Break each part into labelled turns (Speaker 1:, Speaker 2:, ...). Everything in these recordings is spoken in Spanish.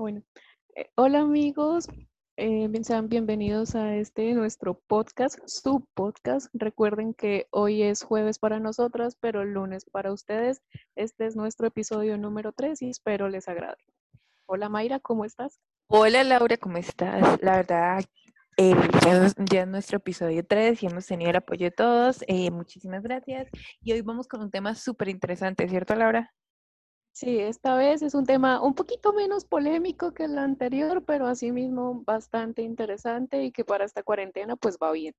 Speaker 1: bueno. Eh, hola amigos, eh, bien- sean bienvenidos a este nuestro podcast, su podcast. Recuerden que hoy es jueves para nosotras, pero lunes para ustedes. Este es nuestro episodio número 3 y espero les agrade. Hola Mayra, ¿cómo estás?
Speaker 2: Hola Laura, ¿cómo estás? La verdad, eh, ya, es- nuestro episodio 3 y hemos tenido el apoyo de todos. eh, muchísimas gracias. Y hoy vamos con un tema súper interesante, ¿cierto Laura?
Speaker 1: Sí, esta vez es un tema un poquito menos polémico que el anterior, pero asimismo bastante interesante y que para esta cuarentena pues va bien.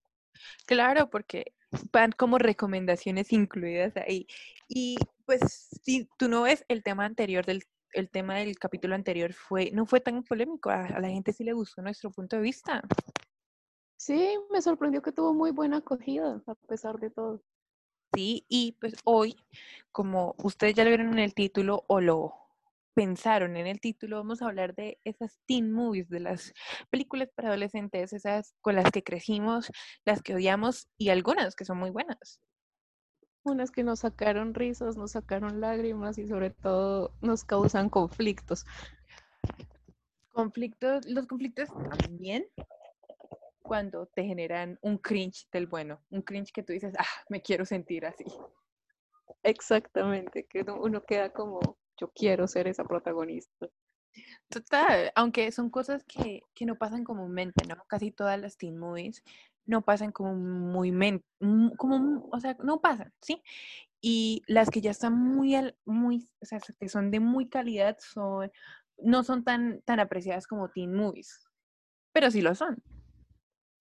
Speaker 2: Claro, porque van como recomendaciones incluidas ahí. Y pues si tú no ves el tema anterior del el tema del capítulo anterior fue no fue tan polémico, a, a la gente sí le gustó nuestro punto de vista.
Speaker 1: Sí, me sorprendió que tuvo muy buena acogida a pesar de todo.
Speaker 2: Sí, y pues hoy, como ustedes ya lo vieron en el título o lo pensaron en el título, vamos a hablar de esas teen movies, de las películas para adolescentes, esas con las que crecimos, las que odiamos y algunas que son muy buenas.
Speaker 1: Unas que nos sacaron risas, nos sacaron lágrimas y sobre todo nos causan conflictos.
Speaker 2: Conflictos, los conflictos también cuando te generan un cringe del bueno, un cringe que tú dices, ah, me quiero sentir así.
Speaker 1: Exactamente, que uno- queda como, yo quiero ser esa protagonista.
Speaker 2: Total, aunque son cosas que, que no pasan comúnmente, ¿no? Casi todas las teen movies no pasan como muy, men- mu- como, o sea, no pasan, ¿sí? Y las que ya están muy, al- muy, o sea, que son de muy calidad, son, no son tan, tan apreciadas como teen movies, pero sí lo son.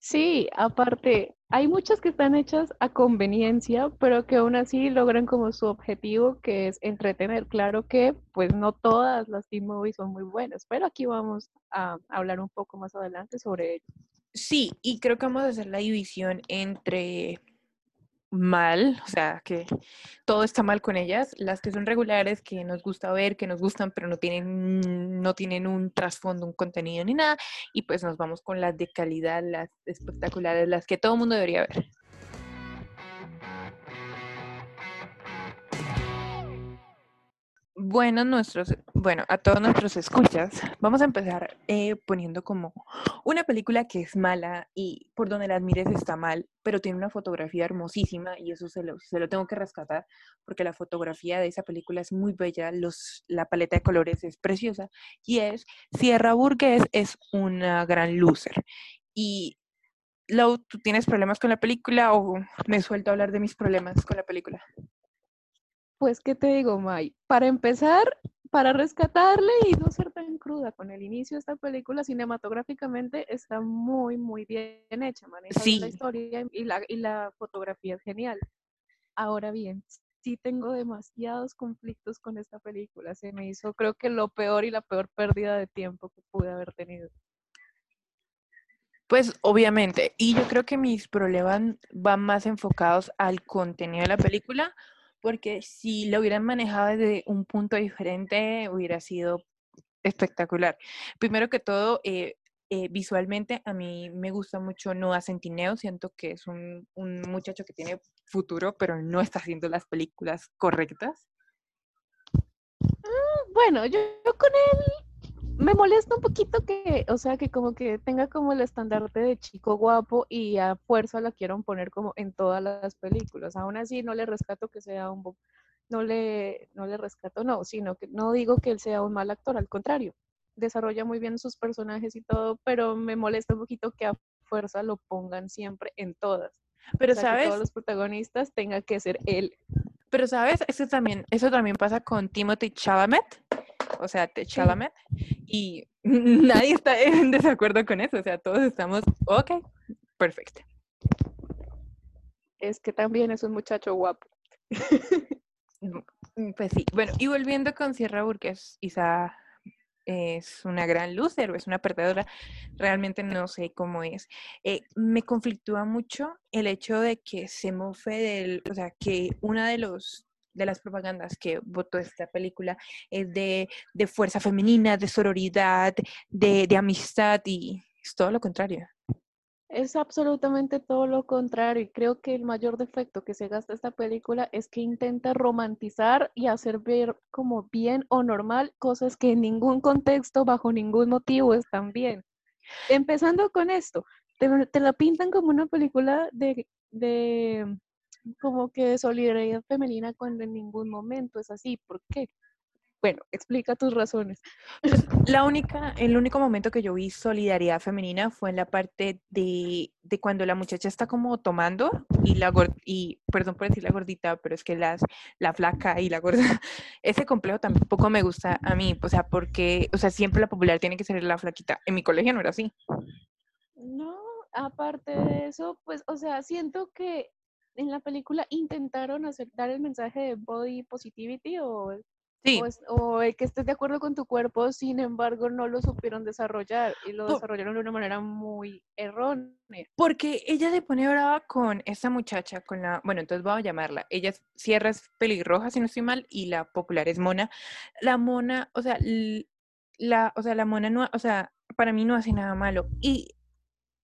Speaker 1: Sí, aparte, hay muchas que están hechas a conveniencia, pero que aún así logran como su objetivo, que es entretener. Claro que, pues no todas las teen movies son muy buenas, pero aquí vamos a hablar un poco más adelante sobre ello.
Speaker 2: Sí, y creo que vamos a hacer la división entre mal, o sea, que todo está mal con ellas, las que son regulares, que nos gusta ver, que nos gustan, pero no tienen, no tienen un trasfondo, un contenido ni nada, y pues nos vamos con las de calidad, las espectaculares, las que todo el mundo debería ver. Bueno, nuestros, bueno, a todos nuestros escuchas, vamos a empezar eh, poniendo como una película que es mala y por donde la mires está mal, pero tiene una fotografía hermosísima y eso se lo, se lo tengo que rescatar porque la fotografía de esa película es muy bella, los, la paleta de colores es preciosa y es Sierra Burgess es una gran loser. Y Lau, ¿tú tienes problemas con la película o me suelto a hablar de mis problemas con la película?
Speaker 1: Pues, ¿qué te digo, May? Para empezar, para rescatarle y no ser tan cruda con el inicio de esta película, cinematográficamente está muy, muy bien hecha, maneja bien la
Speaker 2: Sí.
Speaker 1: historia y la, y la fotografía es genial. Ahora bien, sí tengo demasiados conflictos con esta película. Se me hizo, creo que lo peor y la peor pérdida de tiempo que pude haber tenido.
Speaker 2: Pues obviamente, y yo creo que mis problemas van más enfocados al contenido de la película, porque si lo hubieran manejado desde un punto diferente, hubiera sido espectacular. Primero que todo, eh, eh, visualmente a mí me gusta mucho Noah Centineo, siento que es un, muchacho que tiene futuro, pero no está haciendo las películas correctas.
Speaker 1: Bueno, yo, yo con él me molesta un poquito que, o sea, que como que tenga como el estandarte de chico guapo y a fuerza la quieran poner como en todas las películas. Aún así no le rescato que sea un, no le, no le rescato, no, sino que no digo que él sea un mal actor, al contrario, desarrolla muy bien sus personajes y todo, pero me molesta un poquito que a fuerza lo pongan siempre en todas.
Speaker 2: Pero
Speaker 1: o sea, que
Speaker 2: sabes,
Speaker 1: todos los protagonistas tenga que ser él.
Speaker 2: Pero sabes, eso también, eso también pasa con Timothy Chalamet, o sea, T. Chalamet, y nadie está en desacuerdo con eso, o sea, todos estamos, ok, perfecto.
Speaker 1: Es que también es un muchacho guapo.
Speaker 2: Mm, Pues sí, bueno, y volviendo con Sierra Burgess, Isa es una gran loser o es una perdedora, realmente no sé cómo es. Eh, me conflictúa mucho el hecho de que se mofe del, o sea, que una de los de las propagandas que votó esta película es de, de fuerza femenina, de sororidad, de, de amistad y es todo lo contrario.
Speaker 1: Es absolutamente todo lo contrario. Y creo que el mayor defecto que se gasta esta película es que intenta romantizar y hacer ver como bien o normal cosas que en ningún contexto, bajo ningún motivo, están bien. Empezando con esto, te, la pintan como una película de, de como que de solidaridad femenina cuando en ningún momento es así. ¿Por qué? Bueno, explica tus razones.
Speaker 2: La única, el único momento que yo vi solidaridad femenina fue en la parte de, de cuando la muchacha está como tomando y la y perdón por decir la gordita, pero es que las, la flaca y la gorda, ese complejo tampoco me gusta a mí, o sea, porque, o sea, siempre la popular tiene que ser la flaquita. En mi colegio no era así.
Speaker 1: No, aparte de eso, pues, o sea, siento que en la película intentaron aceptar el mensaje de body positivity o
Speaker 2: Sí.
Speaker 1: O, que estés de acuerdo con tu cuerpo, sin embargo, no lo supieron desarrollar y lo desarrollaron de una manera muy errónea.
Speaker 2: Porque ella se pone brava con esta muchacha, con la, bueno, entonces voy a llamarla. Ella cierra es pelirroja, si no estoy mal, y la popular es mona. La mona, o sea, la, o sea, la mona no, o sea, para mí no hace nada malo. Y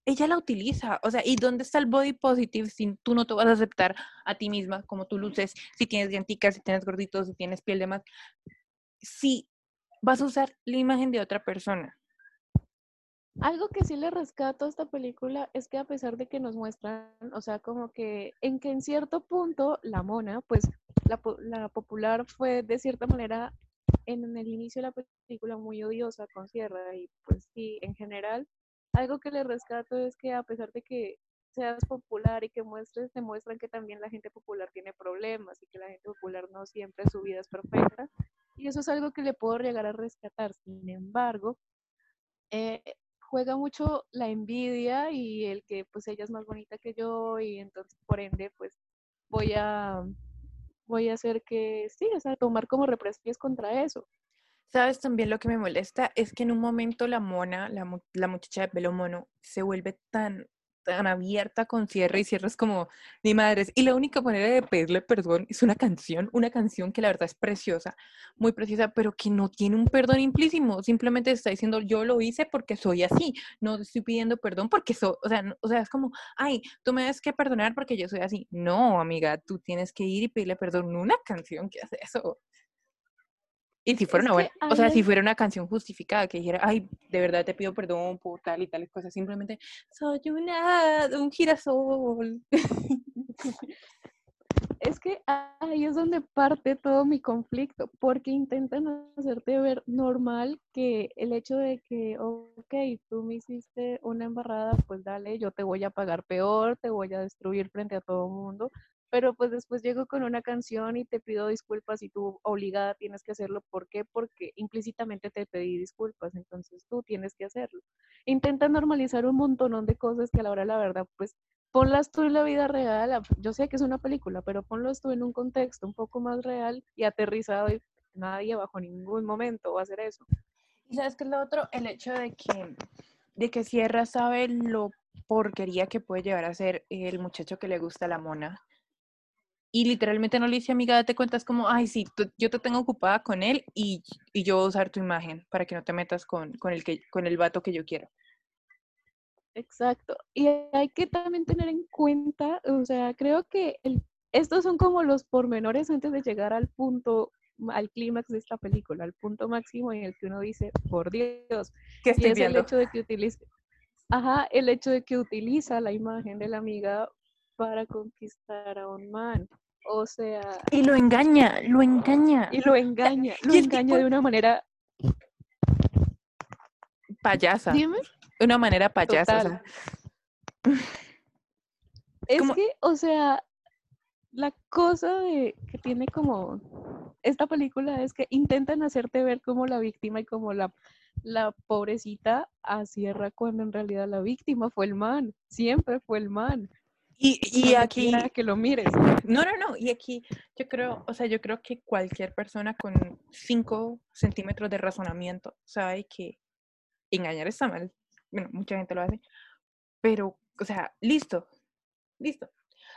Speaker 2: ella la utiliza. O sea, ¿y dónde está el body positive si tú no te vas a aceptar a ti misma como tú luces, si tienes dienticas, si tienes gorditos, si tienes piel de más? Si vas a usar la imagen de otra persona.
Speaker 1: Algo que sí le rescato a esta película es que a pesar de que nos muestran, o sea, como que en que en cierto punto la mona, pues la, la popular fue de cierta manera en el inicio de la película muy odiosa con Sierra y pues sí, en general algo que le rescato es que a pesar de que seas popular y que muestres, te muestran que también la gente popular tiene problemas y que la gente popular no siempre su vida es perfecta. Y eso es algo que le puedo llegar a rescatar. Sin embargo, eh, juega mucho la envidia y el que pues ella es más bonita que yo y entonces por ende pues voy a voy a hacer que sí, o sea, tomar como represalias contra eso.
Speaker 2: ¿Sabes también lo que me molesta? Es que en un momento la mona, la, la muchacha de pelo mono, se vuelve tan, tan abierta con cierre y cierre es como, mi madre. Y la única manera de pedirle perdón es una canción, una canción que la verdad es preciosa, muy preciosa, pero que no tiene un perdón implícimo. Simplemente está diciendo, yo lo hice porque soy así. No estoy pidiendo perdón porque soy, o sea, o sea, es como, ay, tú me debes que perdonar porque yo soy así. No, amiga, tú tienes que ir y pedirle perdón. Una canción que hace eso. Y si fuera una buena, o sea, si fuera una canción justificada que dijera, ay, de verdad te pido perdón por tal y tales cosas, simplemente soy una, un girasol.
Speaker 1: es que ahí es donde parte todo mi conflicto, porque intentan hacerte ver normal que el hecho de que, ok, tú me hiciste una embarrada, pues dale, yo te voy a pagar peor, te voy a destruir frente a todo el mundo, pero pues después llego con una canción y te pido disculpas y tú obligada tienes que hacerlo. ¿Por qué? Porque implícitamente te pedí disculpas, entonces tú tienes que hacerlo. Intenta normalizar un montón de cosas que a la hora la verdad, pues ponlas tú en la vida real. Yo sé que es una película, pero ponlas tú en un contexto un poco más real y aterrizado y nadie bajo ningún momento va a hacer eso.
Speaker 2: Y sabes que es lo otro, el hecho de que, de que Sierra sabe lo porquería que puede llevar a ser el muchacho que le gusta la mona y literalmente no le dice, amiga, date cuenta, es como, ay, sí, yo te tengo ocupada con él y, y, yo voy a usar tu imagen para que no te metas con, con, el que, con el vato que yo quiero.
Speaker 1: Exacto. Y hay que también tener en cuenta, o sea, creo que el, estos son como los pormenores antes de llegar al punto, al clímax de esta película, al punto máximo en el que uno dice, por Dios,
Speaker 2: ¿Qué estoy
Speaker 1: y es
Speaker 2: viendo?
Speaker 1: el hecho de que utilice, ajá, el hecho de que utiliza la imagen de la amiga para conquistar a un man. O sea.
Speaker 2: Y lo engaña, lo engaña.
Speaker 1: Y lo engaña, lo engaña de una manera.
Speaker 2: Payasa.
Speaker 1: Dime.
Speaker 2: De una manera payasa.
Speaker 1: Es que, o sea, la cosa de que tiene como esta película es que intentan hacerte ver como la víctima y como la, la pobrecita a Sierra cuando en realidad la víctima fue el man, siempre fue el man.
Speaker 2: Y, y aquí
Speaker 1: que lo mires.
Speaker 2: No, no, no. Y aquí yo creo, o sea, yo creo que cualquier persona con 5 centímetros de razonamiento sabe que engañar está mal. Bueno, mucha gente lo hace. Pero, o sea, listo, listo.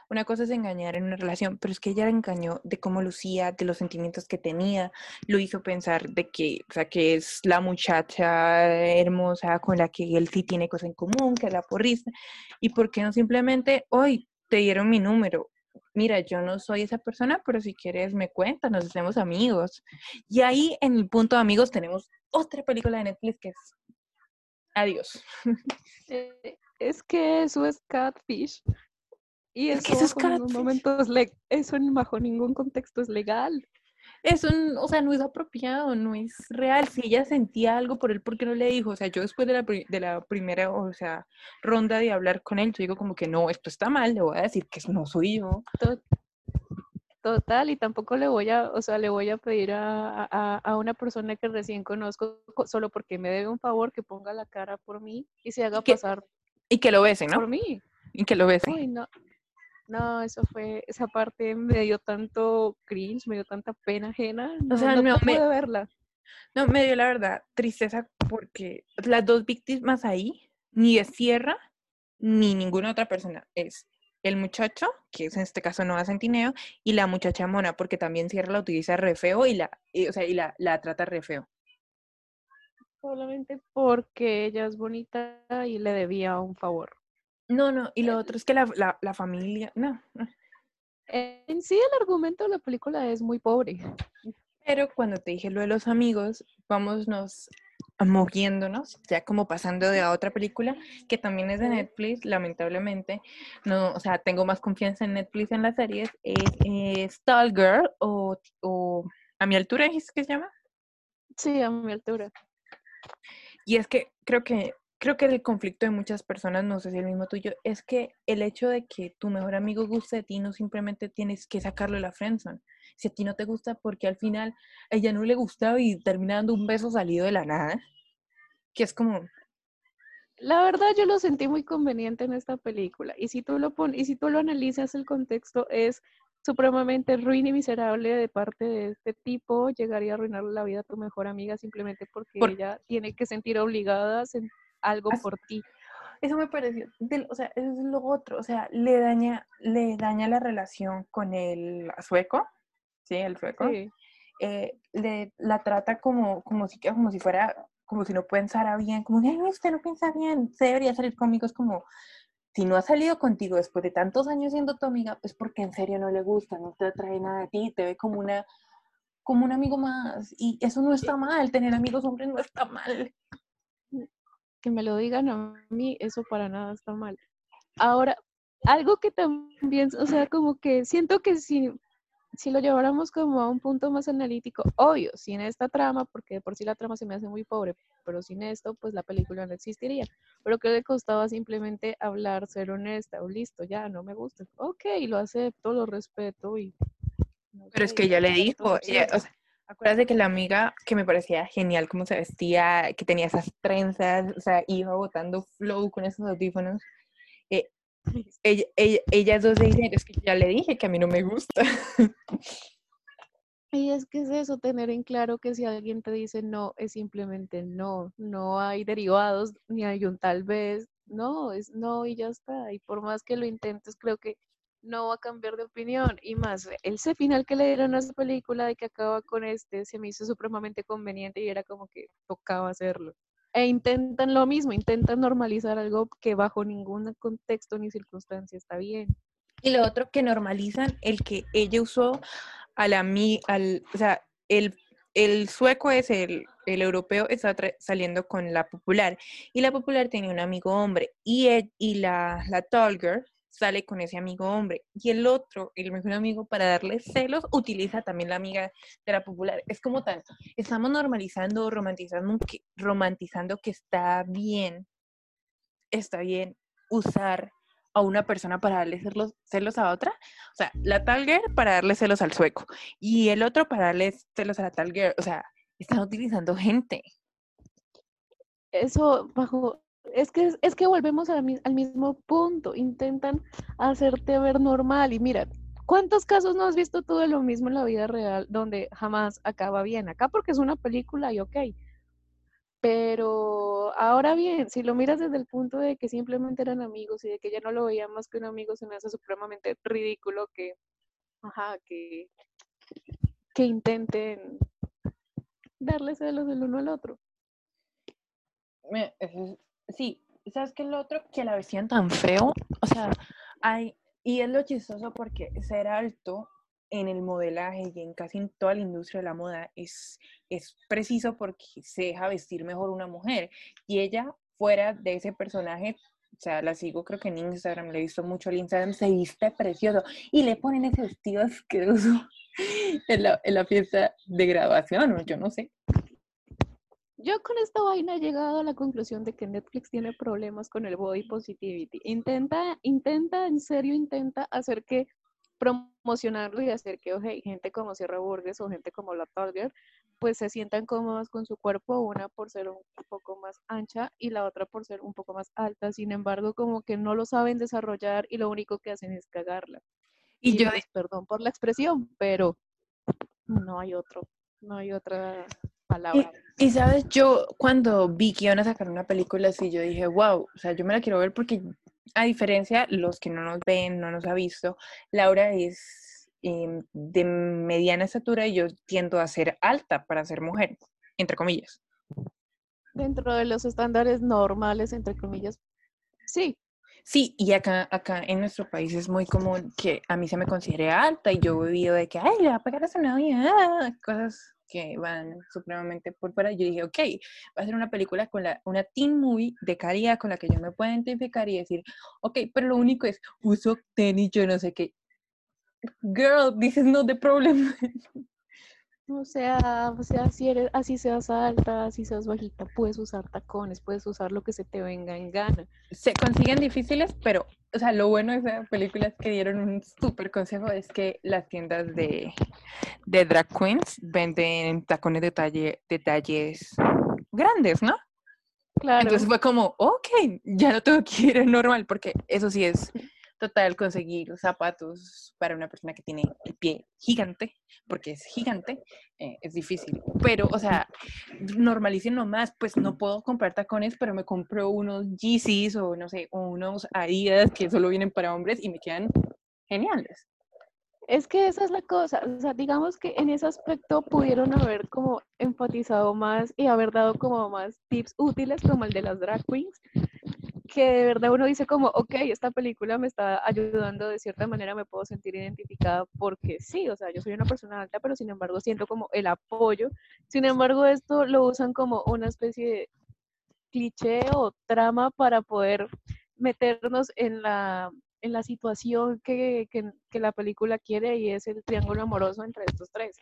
Speaker 2: Una cosa es engañar en una relación, pero es que ella la engañó de cómo lucía, de los sentimientos que tenía, lo hizo pensar de que, o sea, que es la muchacha hermosa con la que él sí tiene cosas en común, que es la porrista, y por qué no simplemente, hoy te dieron mi número, mira, yo no soy esa persona, pero si quieres me cuentas, nos hacemos amigos. Y ahí en el punto de amigos tenemos otra película de Netflix que es Adiós.
Speaker 1: Eh, es que eso es catfish. Y
Speaker 2: Es
Speaker 1: eso,
Speaker 2: que eso es
Speaker 1: bajo ningún momento es le- eso en bajo ningún contexto es legal.
Speaker 2: Es un, o sea, no es apropiado, no es real. Si ella sentía algo por él, ¿por qué no le dijo? O sea, yo después de la, de la primera, o sea, ronda de hablar con él, yo digo como que no, esto está mal, le voy a decir que no soy yo.
Speaker 1: To- Total, y tampoco le voy a, o sea, le voy a pedir a, a, a una persona que recién conozco co- solo porque me debe un favor que ponga la cara por mí y se haga
Speaker 2: que-
Speaker 1: pasar
Speaker 2: Y que lo bese,
Speaker 1: por
Speaker 2: ¿no?
Speaker 1: mí.
Speaker 2: Y que lo bese.
Speaker 1: Uy, no. No, eso fue, esa parte me dio tanto cringe, me dio tanta pena ajena. No,
Speaker 2: sea,
Speaker 1: no,
Speaker 2: no, me-
Speaker 1: verla.
Speaker 2: No, me dio la verdad tristeza porque las dos víctimas ahí, ni es Sierra, ni ninguna otra persona. Es el muchacho, que es en este caso Noah Centineo, y la muchacha Mona, porque también Sierra la utiliza re feo y la, y, o sea, y la, la trata re feo.
Speaker 1: Solamente porque ella es bonita y le debía un favor.
Speaker 2: No, no, y lo otro es que la, la, la familia, no.
Speaker 1: Eh, En sí, el argumento de la película es muy pobre.
Speaker 2: Pero cuando te dije lo de los amigos, vámonos moviéndonos, ya como pasando de a otra película que también es de. Netflix, lamentablemente. No, o sea, tengo más confianza en Netflix en las series. Es, es Girl o, o A mi altura, ¿es que se llama?
Speaker 1: Sí, a mi altura.
Speaker 2: Y es que creo que creo que el conflicto de muchas personas, no sé si el mismo tuyo, es que el hecho de que tu mejor amigo guste de ti no simplemente tienes que sacarlo de la friendzone. Si a ti no te gusta porque al final a ella no le gustaba y termina dando un beso salido de la nada, que es como,
Speaker 1: La verdad, yo lo sentí muy conveniente en esta película. Y si tú lo pon y si tú lo analizas, el contexto es supremamente ruin y miserable de parte de este tipo. Llegaría a arruinarle la vida a tu mejor amiga simplemente porque
Speaker 2: Por-
Speaker 1: ella tiene que sentir obligada a hacer algo por ti.
Speaker 2: eso me pareció, o sea, eso es lo otro, o sea, le daña, le daña la relación con el sueco, sí, el sueco.
Speaker 1: Sí.
Speaker 2: eh, le, la trata como, como, si, como si fuera, como si no pensara bien, como, ay, usted no piensa bien, usted debería salir conmigo, es como, si no ha salido contigo después de tantos años siendo tu amiga, es porque en serio no le gusta, no te atrae nada de ti, te ve como una como un amigo más, y eso no está mal, tener amigos hombres no está mal.
Speaker 1: Que me lo digan a mí, eso para nada está mal. Ahora, algo que también, o sea, como que siento que si, si lo lleváramos como a un punto más analítico, obvio, sin esta trama, porque de por sí la trama se me hace muy pobre, pero sin esto, pues la película no existiría. Pero que le costaba simplemente hablar, ser honesta, o listo, ya, no me gusta. Ok, lo acepto, lo respeto y...
Speaker 2: Pero es que ella le dijo, ella, o sea, acuérdate que la amiga que me parecía genial cómo se vestía, que tenía esas trenzas, o sea, iba botando flow con esos audífonos. eh, ella, ella, ellas dos dicen, es que ya le dije que a mí no me gusta.
Speaker 1: Y es que es eso, tener en claro que si alguien te dice no, es simplemente no, no hay derivados, ni hay un tal vez, no, es no y ya está. Y por más que lo intentes, creo que no va a cambiar de opinión. Y más, ese final que le dieron a esa película de que acaba con este, se me hizo supremamente conveniente y era como que tocaba hacerlo. E intentan lo mismo, intentan normalizar algo que bajo ningún contexto ni circunstancia está bien.
Speaker 2: Y lo otro que normalizan el que ella usó a la mi, al, o sea, el, el sueco es el, el europeo está saliendo con la popular y la popular tenía un amigo hombre y, él- y la, la tall girl sale con ese amigo hombre y el otro, el mejor amigo para darle celos, utiliza también la amiga de la popular. Es como tal, estamos normalizando, romantizando que, romantizando que está bien, está bien usar a una persona para darle celos, celos a otra. O sea, la tal girl para darle celos al sueco y el otro para darle celos a la tal girl. O sea, están utilizando gente.
Speaker 1: eso bajo es que es que volvemos al, al mismo punto intentan hacerte ver normal y mira cuántos casos no has visto tú de lo mismo en la vida real donde jamás acaba bien acá porque es una película y ok Pero ahora bien, si lo miras desde el punto de que simplemente eran amigos y de que ya no lo veía más que un amigo, se me hace supremamente ridículo que, ajá, que, que intenten darle celos del uno al otro.
Speaker 2: Sí, ¿sabes qué lo otro? Que la vestían tan feo. O sea, hay, y es lo chistoso porque ser alto en el modelaje y en casi en toda la industria de la moda es, es preciso porque se deja vestir mejor una mujer. Y ella, fuera de ese personaje, o sea, la sigo creo que en Instagram, le he visto mucho el Instagram, se viste precioso y le ponen ese vestido asqueroso en la, en la fiesta de graduación, yo no sé.
Speaker 1: Yo con esta vaina he llegado a la conclusión de que Netflix tiene problemas con el body positivity. Intenta, intenta, en serio, intenta hacer que promocionarlo y hacer que gente como Sierra Burgess o gente como La Target pues se sientan cómodas con su cuerpo, una por ser un poco más ancha y la otra por ser un poco más alta. Sin embargo, como que no lo saben desarrollar y lo único que hacen es cagarla. Y, yo, pues, perdón por la expresión, pero no hay otro, no hay otra palabra.
Speaker 2: Y, sabes, yo cuando vi que iban a sacar una película así, yo dije, wow, o sea, yo me la quiero ver porque a diferencia, los que no nos ven, no nos ha visto, Laura es em, de mediana estatura y yo tiendo a ser alta para ser mujer, entre comillas.
Speaker 1: Dentro de los estándares normales, entre comillas, sí.
Speaker 2: Sí, y acá, acá en nuestro país es muy común que a mí se me considere alta y yo he vivido de que, ay, le va a pegar a su novia, cosas que van supremamente por fuera. Yo dije, ok, va a ser una película con la, una teen movie de calidad con la que yo me pueda identificar y decir, ok, pero lo único es, uso tenis, yo no sé qué. Girl, this is not the problem.
Speaker 1: O sea, o sea, si eres, así seas alta, así seas bajita, puedes usar tacones, puedes usar lo que se te venga en gana.
Speaker 2: Se consiguen difíciles, pero, o sea, lo bueno de esa película es que dieron un súper consejo, es que las tiendas de, de drag queens venden tacones de talle, detalles grandes, ¿no? Claro. Entonces fue como, ok, ya no tengo que ir normal, porque eso sí es total conseguir zapatos para una persona que tiene el pie gigante, porque es gigante, eh, es difícil. Pero, o sea, normalicen nomás, pues no puedo comprar tacones, pero me compro unos Yeezys o no sé, unos Adidas que solo vienen para hombres y me quedan geniales.
Speaker 1: Es que esa es la cosa, o sea, digamos que en ese aspecto pudieron haber como enfatizado más y haber dado como más tips útiles como el de las drag queens, que de verdad uno dice como, ok, esta película me está ayudando, de cierta manera me puedo sentir identificada porque sí, o sea, yo soy una persona alta, pero sin embargo siento como el apoyo. Sin embargo, esto lo usan como una especie de cliché o trama para poder meternos en la, en la situación que, que la película quiere y es el triángulo amoroso entre estos tres.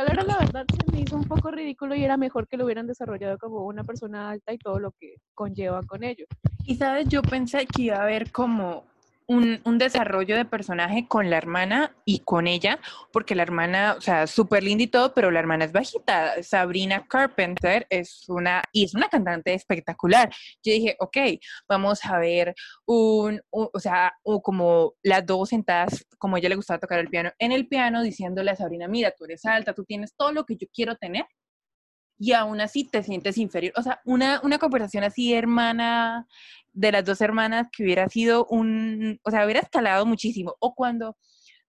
Speaker 1: Calera, la verdad, se me hizo un poco ridículo y era mejor que lo hubieran desarrollado como una persona alta y todo lo que conlleva con ello.
Speaker 2: Y sabes, yo pensé que iba a haber como un, un, desarrollo de personaje con la hermana y con ella, porque la hermana, o sea, súper linda y todo, pero la hermana es bajita. Sabrina Carpenter es una, y es una cantante espectacular. Yo dije, ok, vamos a ver un, o sea, como las dos sentadas, como ella le gustaba tocar el piano, en el piano, diciéndole a Sabrina, mira, tú eres alta, tú tienes todo lo que yo quiero tener, y aún así te sientes inferior. O sea, una, una conversación así, hermana, de las dos hermanas, que hubiera sido un, o sea, hubiera escalado muchísimo. O cuando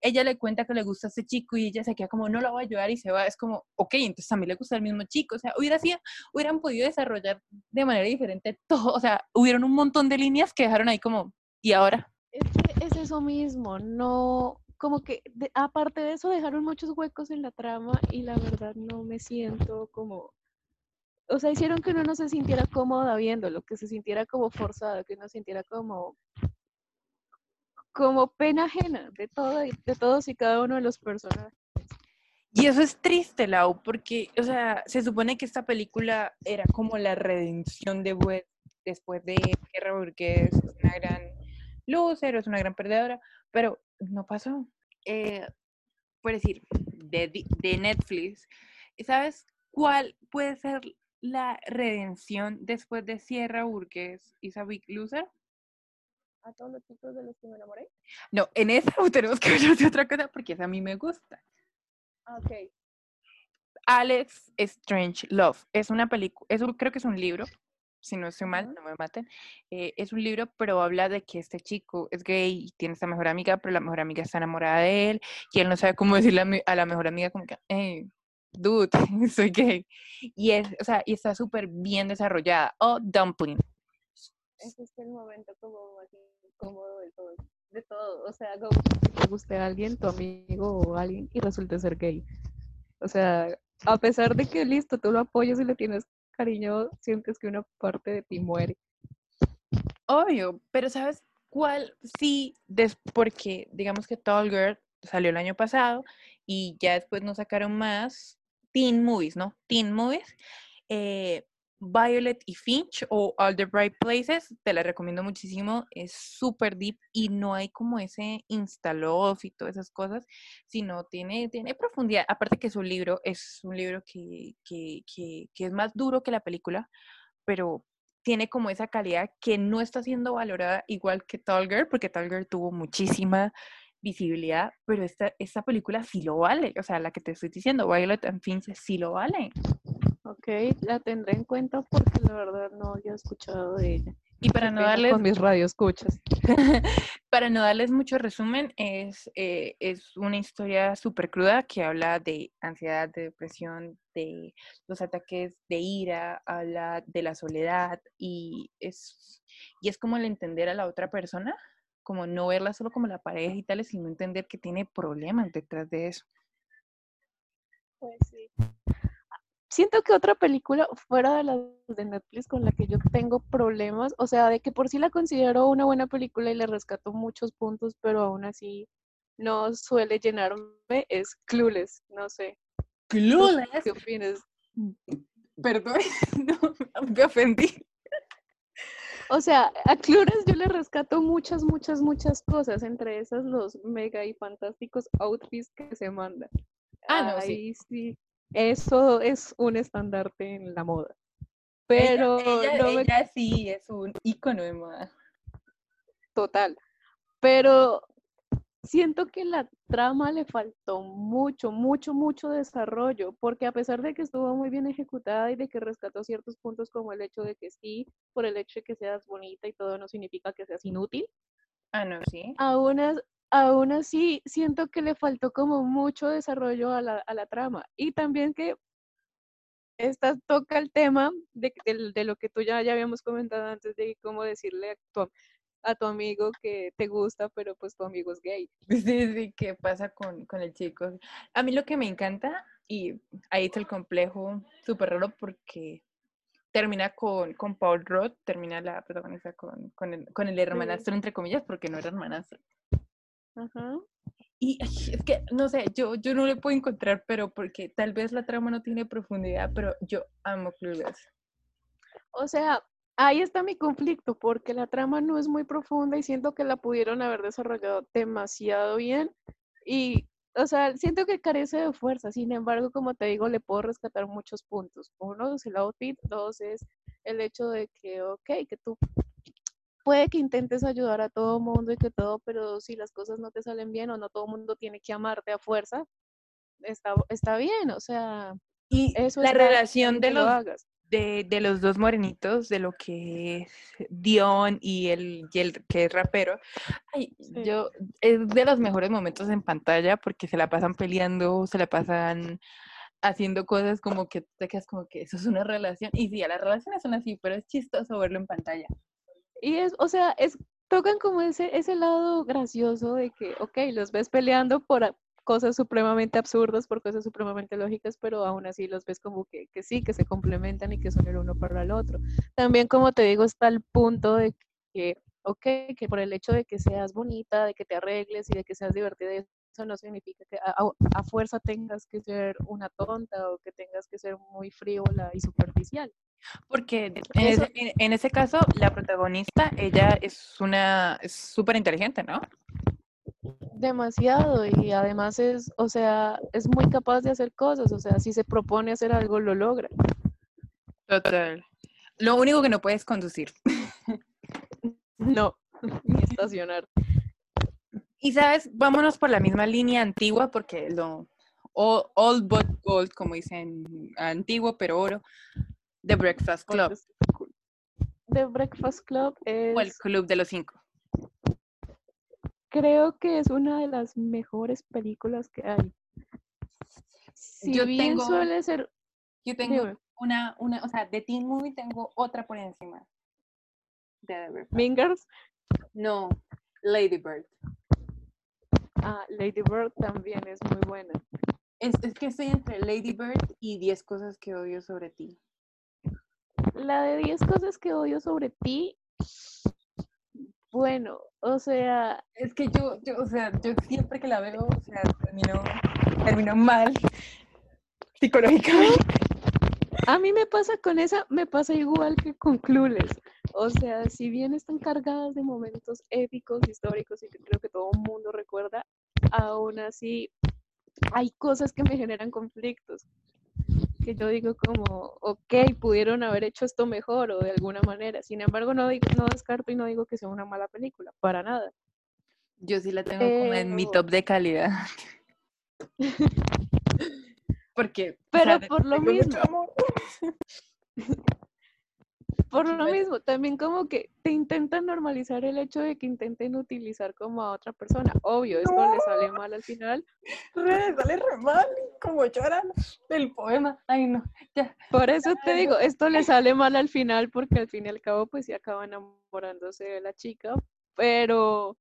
Speaker 2: ella le cuenta que le gusta a este chico y ella se queda como, no lo voy a ayudar y se va, es como, ok, entonces también le gusta el mismo chico. O sea, hubiera sido, hubieran podido desarrollar de manera diferente todo. O sea, hubieron un montón de líneas que dejaron ahí como, ¿y ahora?
Speaker 1: Es, es eso mismo, no, como que aparte de eso dejaron muchos huecos en la trama y la verdad no me siento como o sea, hicieron que uno no se sintiera cómoda viéndolo, que se sintiera como forzado, que uno sintiera como como pena ajena de todo de todos y cada uno de los personajes.
Speaker 2: Y eso es triste, Lau, porque, o sea, se supone que esta película era como la redención de Wes después de Guerra porque es una gran loser, es una gran perdedora, pero no pasó. Eh, por decir, de, de Netflix, ¿sabes cuál puede ser la redención después de Sierra Burgess y Big Loser?
Speaker 1: ¿A todos los chicos de los que me enamoré?
Speaker 2: No, en esa tenemos que hablar de otra cosa porque esa a mí me gusta.
Speaker 1: Ah, ok.
Speaker 2: Alex Strange Love. Es una película, creo que es un libro, si no estoy mal, no me maten. Eh, es un libro, pero habla de que este chico es gay y tiene esta mejor amiga, pero la mejor amiga está enamorada de él y él no sabe cómo decirle a, la mejor amiga como que, hey, dude, soy gay. Y, es, o sea, y está súper bien desarrollada. O Dumpling.
Speaker 1: Ese es el momento como más incómodo de todo. De todo. O sea, como te guste a alguien, tu amigo o alguien, y resulte ser gay. O sea, a pesar de que listo, tú lo apoyas y le tienes cariño, sientes que una parte de ti muere.
Speaker 2: Obvio, pero ¿sabes cuál? Sí, porque digamos que Tall Girl salió el año pasado y ya después nos sacaron más teen movies, ¿no? Teen movies. Eh, Violet y Finch o All the Bright Places, te la recomiendo muchísimo, es súper deep y no hay como ese insta-love y todas esas cosas, sino tiene, tiene profundidad, aparte que es un libro, es un libro que, que, que, es más duro que la película, pero tiene como esa calidad que no está siendo valorada igual que Tall Girl, porque Tall Girl tuvo muchísima visibilidad, pero esta, esta película sí lo vale, o sea, la que te estoy diciendo, Violet and Finch sí lo vale.
Speaker 1: Ok, la tendré en cuenta porque la verdad no había escuchado de ella.
Speaker 2: Y para no darles...
Speaker 1: Con mis radioescuchas.
Speaker 2: para no darles mucho resumen, es, eh, es una historia súper cruda que habla de ansiedad, de depresión, de los ataques de ira, habla de la soledad y es, y es como el entender a la otra persona, como no verla solo como la pareja y tales, sino entender que tiene problemas detrás de eso.
Speaker 1: Pues sí siento que otra película fuera de las de Netflix con la que yo tengo problemas, o sea, de que por sí la considero una buena película y le rescato muchos puntos, pero aún así no suele llenarme, es Clueless, no sé.
Speaker 2: ¿Clueless?
Speaker 1: ¿Qué opinas?
Speaker 2: Perdón, no, me ofendí.
Speaker 1: O sea, a Clueless yo le rescato muchas, muchas, muchas cosas, entre esas los mega y fantásticos outfits que se mandan.
Speaker 2: Ah, no, sí.
Speaker 1: sí eso es un estandarte en la moda. Pero
Speaker 2: ella, sí es un icono de moda.
Speaker 1: Total. Pero siento que la trama le faltó mucho, mucho, mucho desarrollo, porque a pesar de que estuvo muy bien ejecutada y de que rescató ciertos puntos como el hecho de que sí, por el hecho de que seas bonita y todo no significa que seas inútil.
Speaker 2: Ah, no, sí.
Speaker 1: Aún, aún así siento que le faltó como mucho desarrollo a la, a la trama. Y también que esta toca el tema de, de, lo que tú ya, ya habíamos comentado antes de cómo decirle a tu, a tu amigo que te gusta, pero pues tu amigo es gay.
Speaker 2: Sí, sí, ¿qué pasa con, con el chico? A mí lo que me encanta, y ahí está el complejo súper raro porque termina con, con Paul Roth, termina la protagonista con, con, el, con el hermanastro, entre comillas, porque no era hermanastro.
Speaker 1: Ajá.
Speaker 2: Y es que, no sé, yo, yo no le puedo encontrar, pero porque tal vez la trama no tiene profundidad, pero yo amo Clueless.
Speaker 1: O sea, ahí está mi conflicto, porque la trama no es muy profunda y siento que la pudieron haber desarrollado demasiado bien. Y, o sea, siento que carece de fuerza. Sin embargo, como te digo, le puedo rescatar muchos puntos. Uno es el outfit, dos es el hecho de que, ok, que tú puede que intentes ayudar a todo mundo y que todo, pero si las cosas no te salen bien o no todo mundo tiene que amarte a fuerza, está, está bien, o sea,
Speaker 2: y eso la relación de los, de, de, los dos morenitos, de lo que es Dion y el, y el que es rapero, ay, yo, es de los mejores momentos en pantalla porque se la pasan peleando, se la pasan haciendo cosas como que te quedas como que eso es una relación. Y sí, las relaciones son así, pero es chistoso verlo en pantalla.
Speaker 1: Y es, o sea, es, tocan como ese, ese lado gracioso de que, ok, los ves peleando por cosas supremamente absurdas, por cosas supremamente lógicas, pero aún así los ves como que, que sí, que se complementan y que son el uno para el otro. También, como te digo, está el punto de que, ok, que por el hecho de que seas bonita, de que te arregles y de que seas divertida, eso no significa que a, a, fuerza tengas que ser una tonta o que tengas que ser muy frívola y superficial.
Speaker 2: Porque en ese, caso, la protagonista, ella es una súper inteligente, ¿no?
Speaker 1: Demasiado y además es, o sea, es muy capaz de hacer cosas, o sea, si se propone hacer algo, lo logra.
Speaker 2: Total. Lo único que no puedes conducir.
Speaker 1: No, ni estacionar.
Speaker 2: Y sabes, vámonos por la misma línea antigua porque lo, Old, old but gold, como dicen, antiguo pero oro, The Breakfast Club.
Speaker 1: The Breakfast Club es...
Speaker 2: O el Club de los Cinco.
Speaker 1: Creo que es una de las mejores películas que hay. Si
Speaker 2: Yo
Speaker 1: bien
Speaker 2: tengo-
Speaker 1: suele ser...
Speaker 2: Yo tengo
Speaker 1: Dime.
Speaker 2: una, una, o sea, de Teen Movie tengo otra por encima. De
Speaker 1: Girls,
Speaker 2: No, Lady Bird.
Speaker 1: ah, Lady Bird también es muy buena.
Speaker 2: Es, es que estoy entre Lady Bird y 10 cosas que odio sobre ti.
Speaker 1: La de 10 cosas que odio sobre ti, bueno, o sea,
Speaker 2: Es que yo, yo, o sea, yo siempre que la veo, o sea, termino, termino mal psicológicamente.
Speaker 1: a mí me pasa con esa, me pasa igual que con Clueless. O sea, si bien están cargadas de momentos épicos, históricos y que creo que todo el mundo recuerda, aún así hay cosas que me generan conflictos. Que yo digo como, ok, pudieron haber hecho esto mejor o de alguna manera. Sin embargo, no, digo, no descarto y no digo que sea una mala película, para nada.
Speaker 2: Yo sí la tengo como en mi top de calidad. Porque. o
Speaker 1: Pero
Speaker 2: sea,
Speaker 1: por lo mismo. Por lo mismo, también como que te intentan normalizar el hecho de que intenten utilizar como a otra persona. Obvio, esto le sale mal al final.
Speaker 2: Re, sale re mal, como lloran el poema. Ay, no, ya.
Speaker 1: Por eso te digo, esto le sale mal al final porque al fin y al cabo pues sí acaba enamorándose de la chica, pero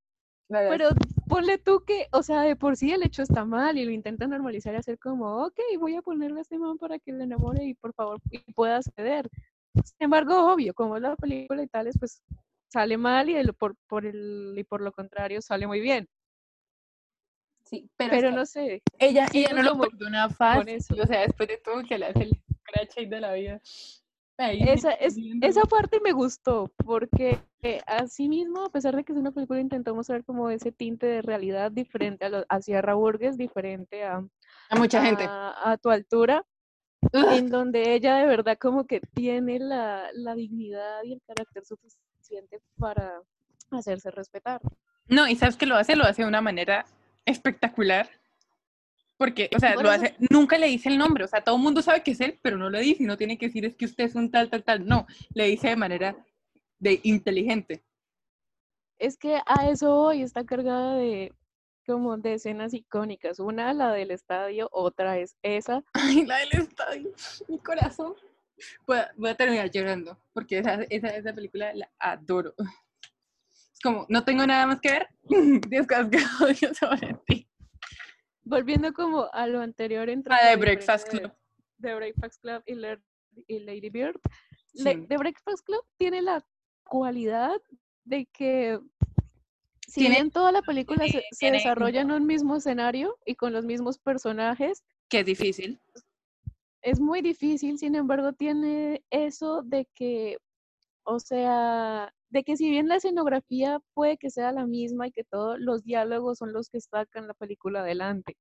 Speaker 1: pero ponle tú que, o sea, de por sí el hecho está mal y lo intentan normalizar y hacer como, ok, voy a ponerle a este man para que le enamore y por favor y pueda ceder. Sin embargo, obvio, como es la película y tales, pues sale mal y, el- por, por el, y por lo contrario sale muy bien.
Speaker 2: sí, pero,
Speaker 1: Pero no sé,
Speaker 2: ella, ella no lo perdona fácil. O sea, después de todo que le hace el scratch ahí de la vida. Ahí,
Speaker 1: esa, es, esa parte me gustó porque eh, así mismo, a pesar de que es una película, intentó mostrar como ese tinte de realidad diferente a, lo, a Sierra Burgess, diferente a,
Speaker 2: A mucha gente.
Speaker 1: a, a tu altura. En donde ella de verdad como que tiene la, la dignidad y el carácter suficiente para hacerse respetar.
Speaker 2: No, y sabes que lo hace, lo hace de una manera espectacular. Porque, o sea,
Speaker 1: Por
Speaker 2: lo
Speaker 1: eso-
Speaker 2: hace, nunca le dice el nombre, o sea, todo el mundo sabe que es él, pero no lo dice y no tiene que decir es que usted es un tal, tal, tal, no, le dice de manera de inteligente.
Speaker 1: Es que a eso hoy está cargada de como de escenas icónicas. Una, la del estadio, otra es esa.
Speaker 2: Ay, la del estadio, mi corazón. Voy a, voy a terminar llorando, porque esa, esa, esa película la adoro. Es como, no tengo nada más que ver, que odio sobre ti.
Speaker 1: Volviendo como a lo anterior entre
Speaker 2: Ah, de Breakfast Club.
Speaker 1: de, Breakfast Club y, y Lady Bird. Le-
Speaker 2: Sí.
Speaker 1: The Breakfast Club tiene la cualidad de que si
Speaker 2: Tiene-
Speaker 1: bien toda la película se,
Speaker 2: tiene-
Speaker 1: se desarrolla en un mismo escenario y con los mismos personajes,
Speaker 2: Que es difícil.
Speaker 1: es muy difícil, sin embargo, tiene eso de que, o sea, de que si bien la escenografía puede que sea la misma y que todos los diálogos son los que sacan la película adelante.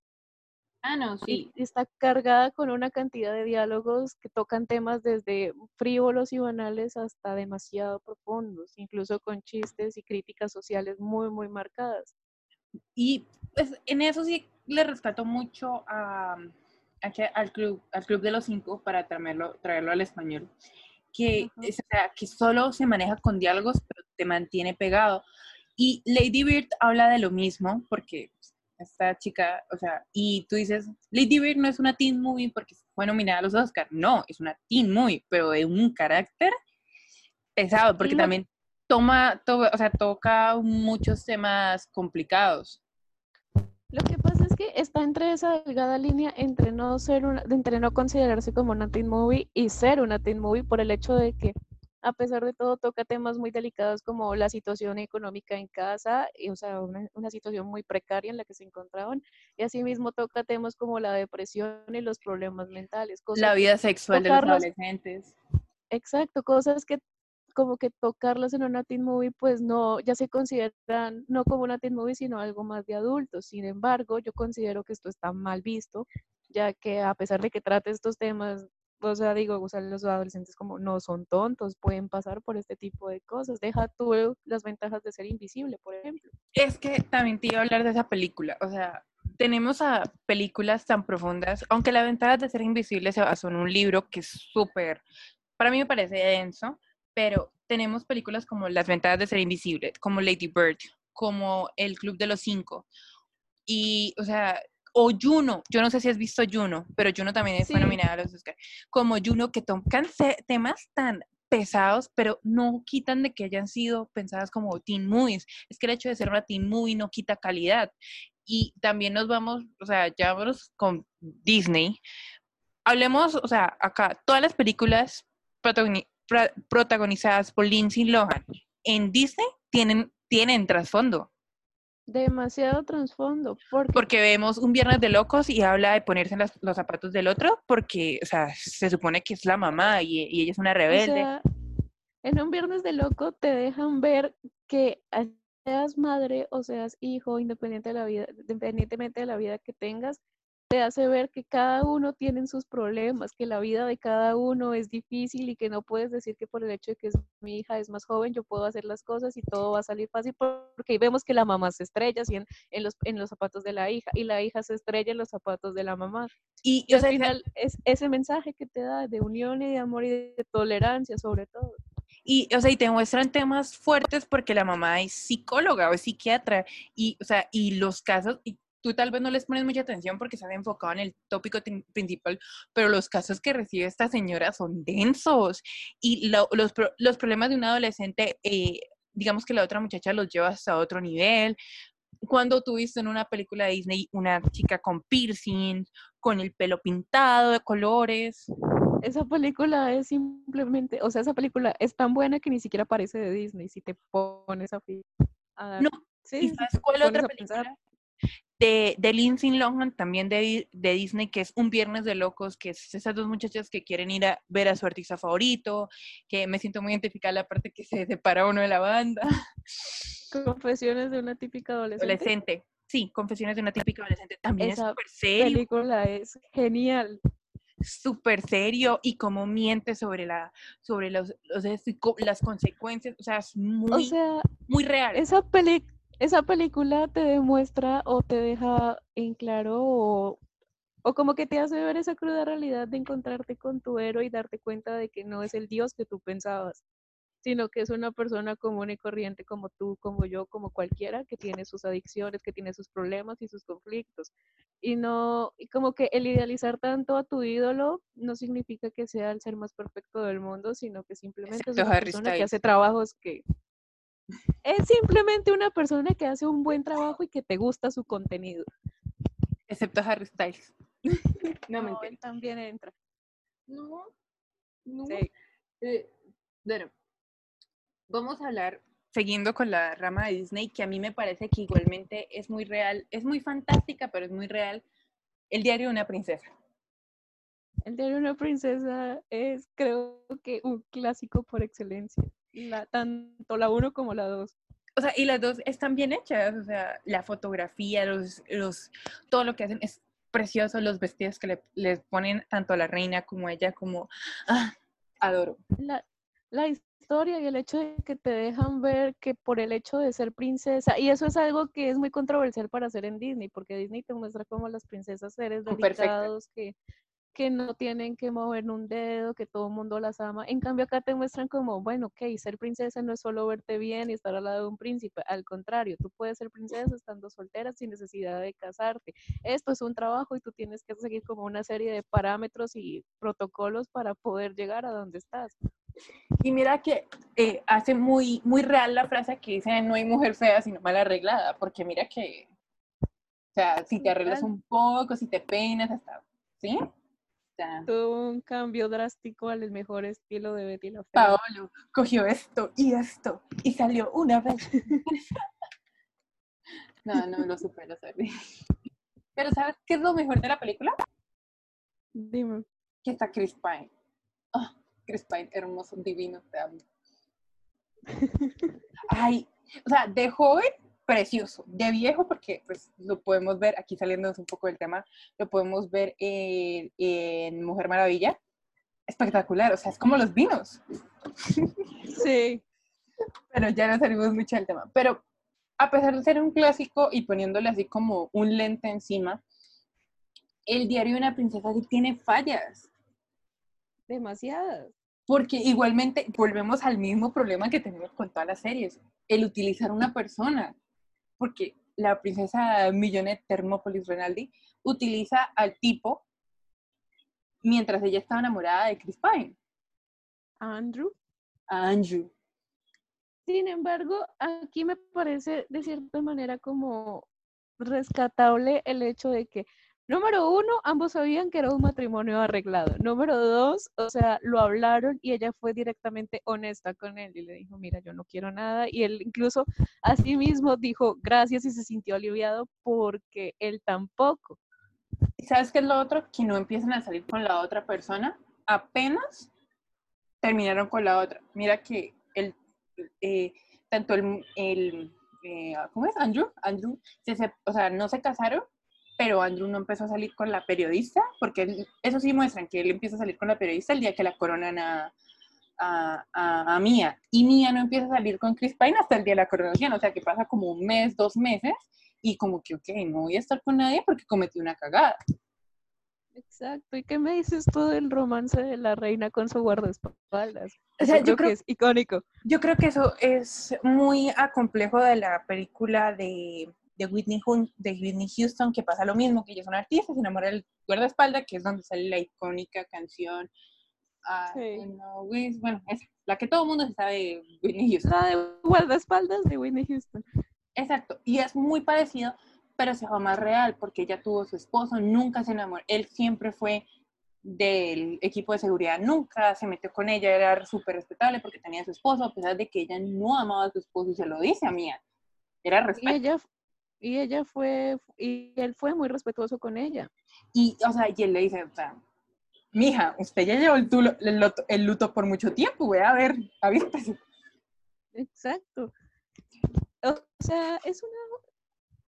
Speaker 2: Ah, no,
Speaker 1: y está cargada con una cantidad de diálogos que tocan temas desde frívolos y banales hasta demasiado profundos, incluso con chistes y críticas sociales muy, muy marcadas.
Speaker 2: Y pues en eso sí le rescato mucho a, a al, club, al Club de los Cinco para traerlo, traerlo al español. Que,
Speaker 1: Ajá.
Speaker 2: es, o sea, que solo se maneja con diálogos, pero te mantiene pegado. Y Lady Bird habla de lo mismo, porque esta chica, o sea, y tú dices, Lady Bird no es una teen movie porque fue nominada a los Oscar. No, es una teen movie, pero de un carácter pesado, porque también toma, to- o sea, toca muchos temas complicados.
Speaker 1: Lo que pasa es que está entre esa delgada línea entre no ser una, entre no considerarse como una teen movie y ser una teen movie por el hecho de que a pesar de todo toca temas muy delicados como la situación económica en casa, y, o sea, una, una situación muy precaria en la que se encontraban, y asimismo toca temas como la depresión y los problemas mentales, cosas
Speaker 2: La vida sexual de los adolescentes.
Speaker 1: exacto, cosas que como que tocarlas en una teen movie, pues no, ya se consideran no como una teen movie, sino algo más de adultos. Sin embargo, yo considero que esto está mal visto, ya que a pesar de que trate estos temas, o sea, digo, o sea, los adolescentes como no son tontos, pueden pasar por este tipo de cosas. Deja tú las ventajas de ser invisible, por ejemplo.
Speaker 2: Es que también te iba a hablar de esa película. O sea, tenemos a películas tan profundas, aunque La ventaja de ser invisible se basó en un libro que es súper, para mí me parece denso, pero tenemos películas como Las ventajas de ser invisible, como Lady Bird, como El Club de los Cinco, y, o sea, o Juno, yo no sé si has visto Juno, pero Juno también
Speaker 1: Sí.
Speaker 2: fue nominada a los Oscar, como Juno que tocan temas tan pesados, pero no quitan de que hayan sido pensadas como teen movies. Es que el hecho de ser una teen movie no quita calidad. Y también nos vamos, o sea, ya vamos con Disney. Hablemos, o sea, acá, todas las películas protagoni- protagonizadas por Lindsay Lohan en Disney tienen, tienen trasfondo.
Speaker 1: Demasiado trasfondo. Porque
Speaker 2: Porque vemos un viernes de locos y habla de ponerse en las- los zapatos del otro, porque, o sea, se supone que es la mamá y, y ella es una
Speaker 1: O
Speaker 2: rebelde.
Speaker 1: sea, en un viernes de loco te dejan ver que seas madre o seas hijo, independiente de la vida, independientemente de la vida que tengas, te hace ver que cada uno tiene sus problemas, que la vida de cada uno es difícil y que no puedes decir que por el hecho de que es mi hija es más joven, yo puedo hacer las cosas y todo va a salir fácil, porque vemos que la mamá se estrella en, en los, en los zapatos de la hija y la hija se estrella en los zapatos de la mamá.
Speaker 2: y,
Speaker 1: Y
Speaker 2: o
Speaker 1: al
Speaker 2: sea,
Speaker 1: final es ese mensaje que te da de unión y de amor y de tolerancia sobre todo.
Speaker 2: Y, o sea, y te muestran temas fuertes porque la mamá es psicóloga o es psiquiatra. Y, o sea, y los casos, y tú tal vez no les pones mucha atención porque estás enfocado en el tópico principal, pero los casos que recibe esta señora son densos. Y lo- los, los problemas de un adolescente, eh, digamos que la otra muchacha los lleva hasta otro nivel. Cuando tuviste en una película de Disney una chica con piercing, con el pelo pintado de colores.
Speaker 1: Esa película es simplemente, o sea, esa película es tan buena que ni siquiera parece de Disney si te pones a, a dar-
Speaker 2: No,
Speaker 1: sí,
Speaker 2: ¿Y sabes cuál otra
Speaker 1: a pensar.
Speaker 2: Película? De, de Lindsay Lohan, también de, de Disney, que es Un Viernes de Locos, que es esas dos muchachas que quieren ir a ver a su artista favorito, que me siento muy identificada la parte que se separa uno de la banda.
Speaker 1: Confesiones de una típica adolescente.
Speaker 2: Adolescente. Sí, Confesiones de una típica adolescente. También
Speaker 1: Esa
Speaker 2: es súper serio,
Speaker 1: película es genial.
Speaker 2: súper serio y cómo miente sobre, la, sobre los, las consecuencias. O sea, es muy,
Speaker 1: O sea,
Speaker 2: muy real.
Speaker 1: esa peli esa película te demuestra o te deja en claro o, o como que te hace ver esa cruda realidad de encontrarte con tu héroe y darte cuenta de que no es el Dios que tú pensabas, sino que es una persona común y corriente como tú, como yo, como cualquiera, que tiene sus adicciones, que tiene sus problemas y sus conflictos. Y no, y como que el idealizar tanto a tu ídolo no significa que sea el ser más perfecto del mundo, sino que simplemente es una
Speaker 2: Harry
Speaker 1: persona que hace trabajos que es simplemente una persona que hace un buen trabajo y que te gusta su contenido.
Speaker 2: Excepto Harry Styles. no,
Speaker 1: No,
Speaker 2: mentira.
Speaker 1: él también entra.
Speaker 2: No, no.
Speaker 1: Sí.
Speaker 2: Eh, bueno, vamos a hablar, siguiendo con la rama de Disney, que a mí me parece que igualmente es muy real, es muy fantástica, pero es muy real, el diario de una princesa.
Speaker 1: El diario de una princesa es, creo que, un clásico por excelencia. La, tanto la uno como la dos.
Speaker 2: O sea, y las dos están bien hechas, o sea, la fotografía, los, los, todo lo que hacen es precioso, los vestidos que le, les ponen tanto a la reina como a ella, como, ah, adoro.
Speaker 1: La, la historia y el hecho de que te dejan ver que por el hecho de ser princesa, y eso es algo que es muy controversial para hacer en Disney, porque Disney te muestra como las princesas seres delicados, que, que no tienen que mover un dedo, que todo el mundo las ama. En cambio acá te muestran como, bueno, ok, ser princesa no es solo verte bien y estar al lado de un príncipe, al contrario, tú puedes ser princesa estando soltera sin necesidad de casarte. Esto es un trabajo y tú tienes que seguir como una serie de parámetros y protocolos para poder llegar a donde estás.
Speaker 2: Y mira que eh, hace muy, muy real la frase que dice, no hay mujer fea sino mal arreglada, porque mira que, o sea, si te arreglas un poco, si te peinas, hasta, ¿sí? Sea,
Speaker 1: Tuvo un cambio drástico al mejor estilo de Betty la Fea.
Speaker 2: Paolo cogió esto y esto y salió una vez. no, no lo supero, sorry. Pero ¿sabes qué es lo mejor de la película?
Speaker 1: Dime.
Speaker 2: Que está Chris Pine. Ah, Chris Pine, hermoso, divino, te amo. Ay, o sea, de joven, precioso. De viejo, porque pues lo podemos ver, aquí saliéndonos un poco del tema, lo podemos ver en, en Mujer Maravilla. Espectacular, o sea, es como los vinos.
Speaker 1: Sí.
Speaker 2: Pero ya no salimos mucho del tema. Pero a pesar de ser un clásico y poniéndole así como un lente encima, el diario de una princesa sí tiene fallas.
Speaker 1: Demasiadas.
Speaker 2: Porque igualmente volvemos al mismo problema que tenemos con todas las series, el utilizar una persona. Porque la princesa Millonet Thermopolis Renaldi utiliza al tipo mientras ella estaba enamorada de Chris Pine.
Speaker 1: Andrew.
Speaker 2: Andrew.
Speaker 1: Sin embargo, aquí me parece de cierta manera como rescatable el hecho de que, número uno, ambos sabían que era un matrimonio arreglado. Número dos, o sea, lo hablaron y ella fue directamente honesta con él y le dijo, mira, yo no quiero nada. Y él incluso a sí mismo dijo gracias y se sintió aliviado porque él tampoco.
Speaker 2: ¿Sabes qué es lo otro? Que no empiezan a salir con la otra persona. Apenas terminaron con la otra. Mira que el, eh, tanto el, el eh, ¿cómo es? Andrew, Andrew, o sea, no se casaron, pero Andrew no empezó a salir con la periodista, porque eso sí muestran que él empieza a salir con la periodista el día que la coronan a, a, a, a Mia. Y Mia no empieza a salir con Chris Pine hasta el día de la coronación, o sea, que pasa como un mes, dos meses, y como que, ok, no voy a estar con nadie porque cometí una cagada.
Speaker 1: Exacto. ¿Y qué me dices tú del romance de la reina con su guardaespaldas?
Speaker 2: O sea, yo
Speaker 1: creo,
Speaker 2: creo-
Speaker 1: que es icónico.
Speaker 2: Yo creo que eso es muy a complejo de la película de, de, Whitney, de Whitney Houston, que pasa lo mismo, que ella es una artista, se enamora del guardaespaldas, que es donde sale la icónica canción. ah,
Speaker 1: Sí.
Speaker 2: no, bueno, esa, la que todo el mundo se sabe de Whitney Houston.
Speaker 1: La de guardaespaldas de Whitney Houston.
Speaker 2: Exacto, y es muy parecido, pero se fue más real, porque ella tuvo su esposo, nunca se enamoró, él siempre fue del equipo de seguridad, nunca se metió con ella, era súper respetable porque tenía a su esposo, a pesar de que ella no amaba a su esposo y se lo dice a Mía, era
Speaker 1: Y
Speaker 2: respeto.
Speaker 1: ella, y ella fue, y él fue muy respetuoso con ella.
Speaker 2: Y, o sea, y él le dice, o sea, mija, usted ya llevó el, tulo- el luto, el luto por mucho tiempo, voy a ver, avíspese.
Speaker 1: Exacto. O sea, es una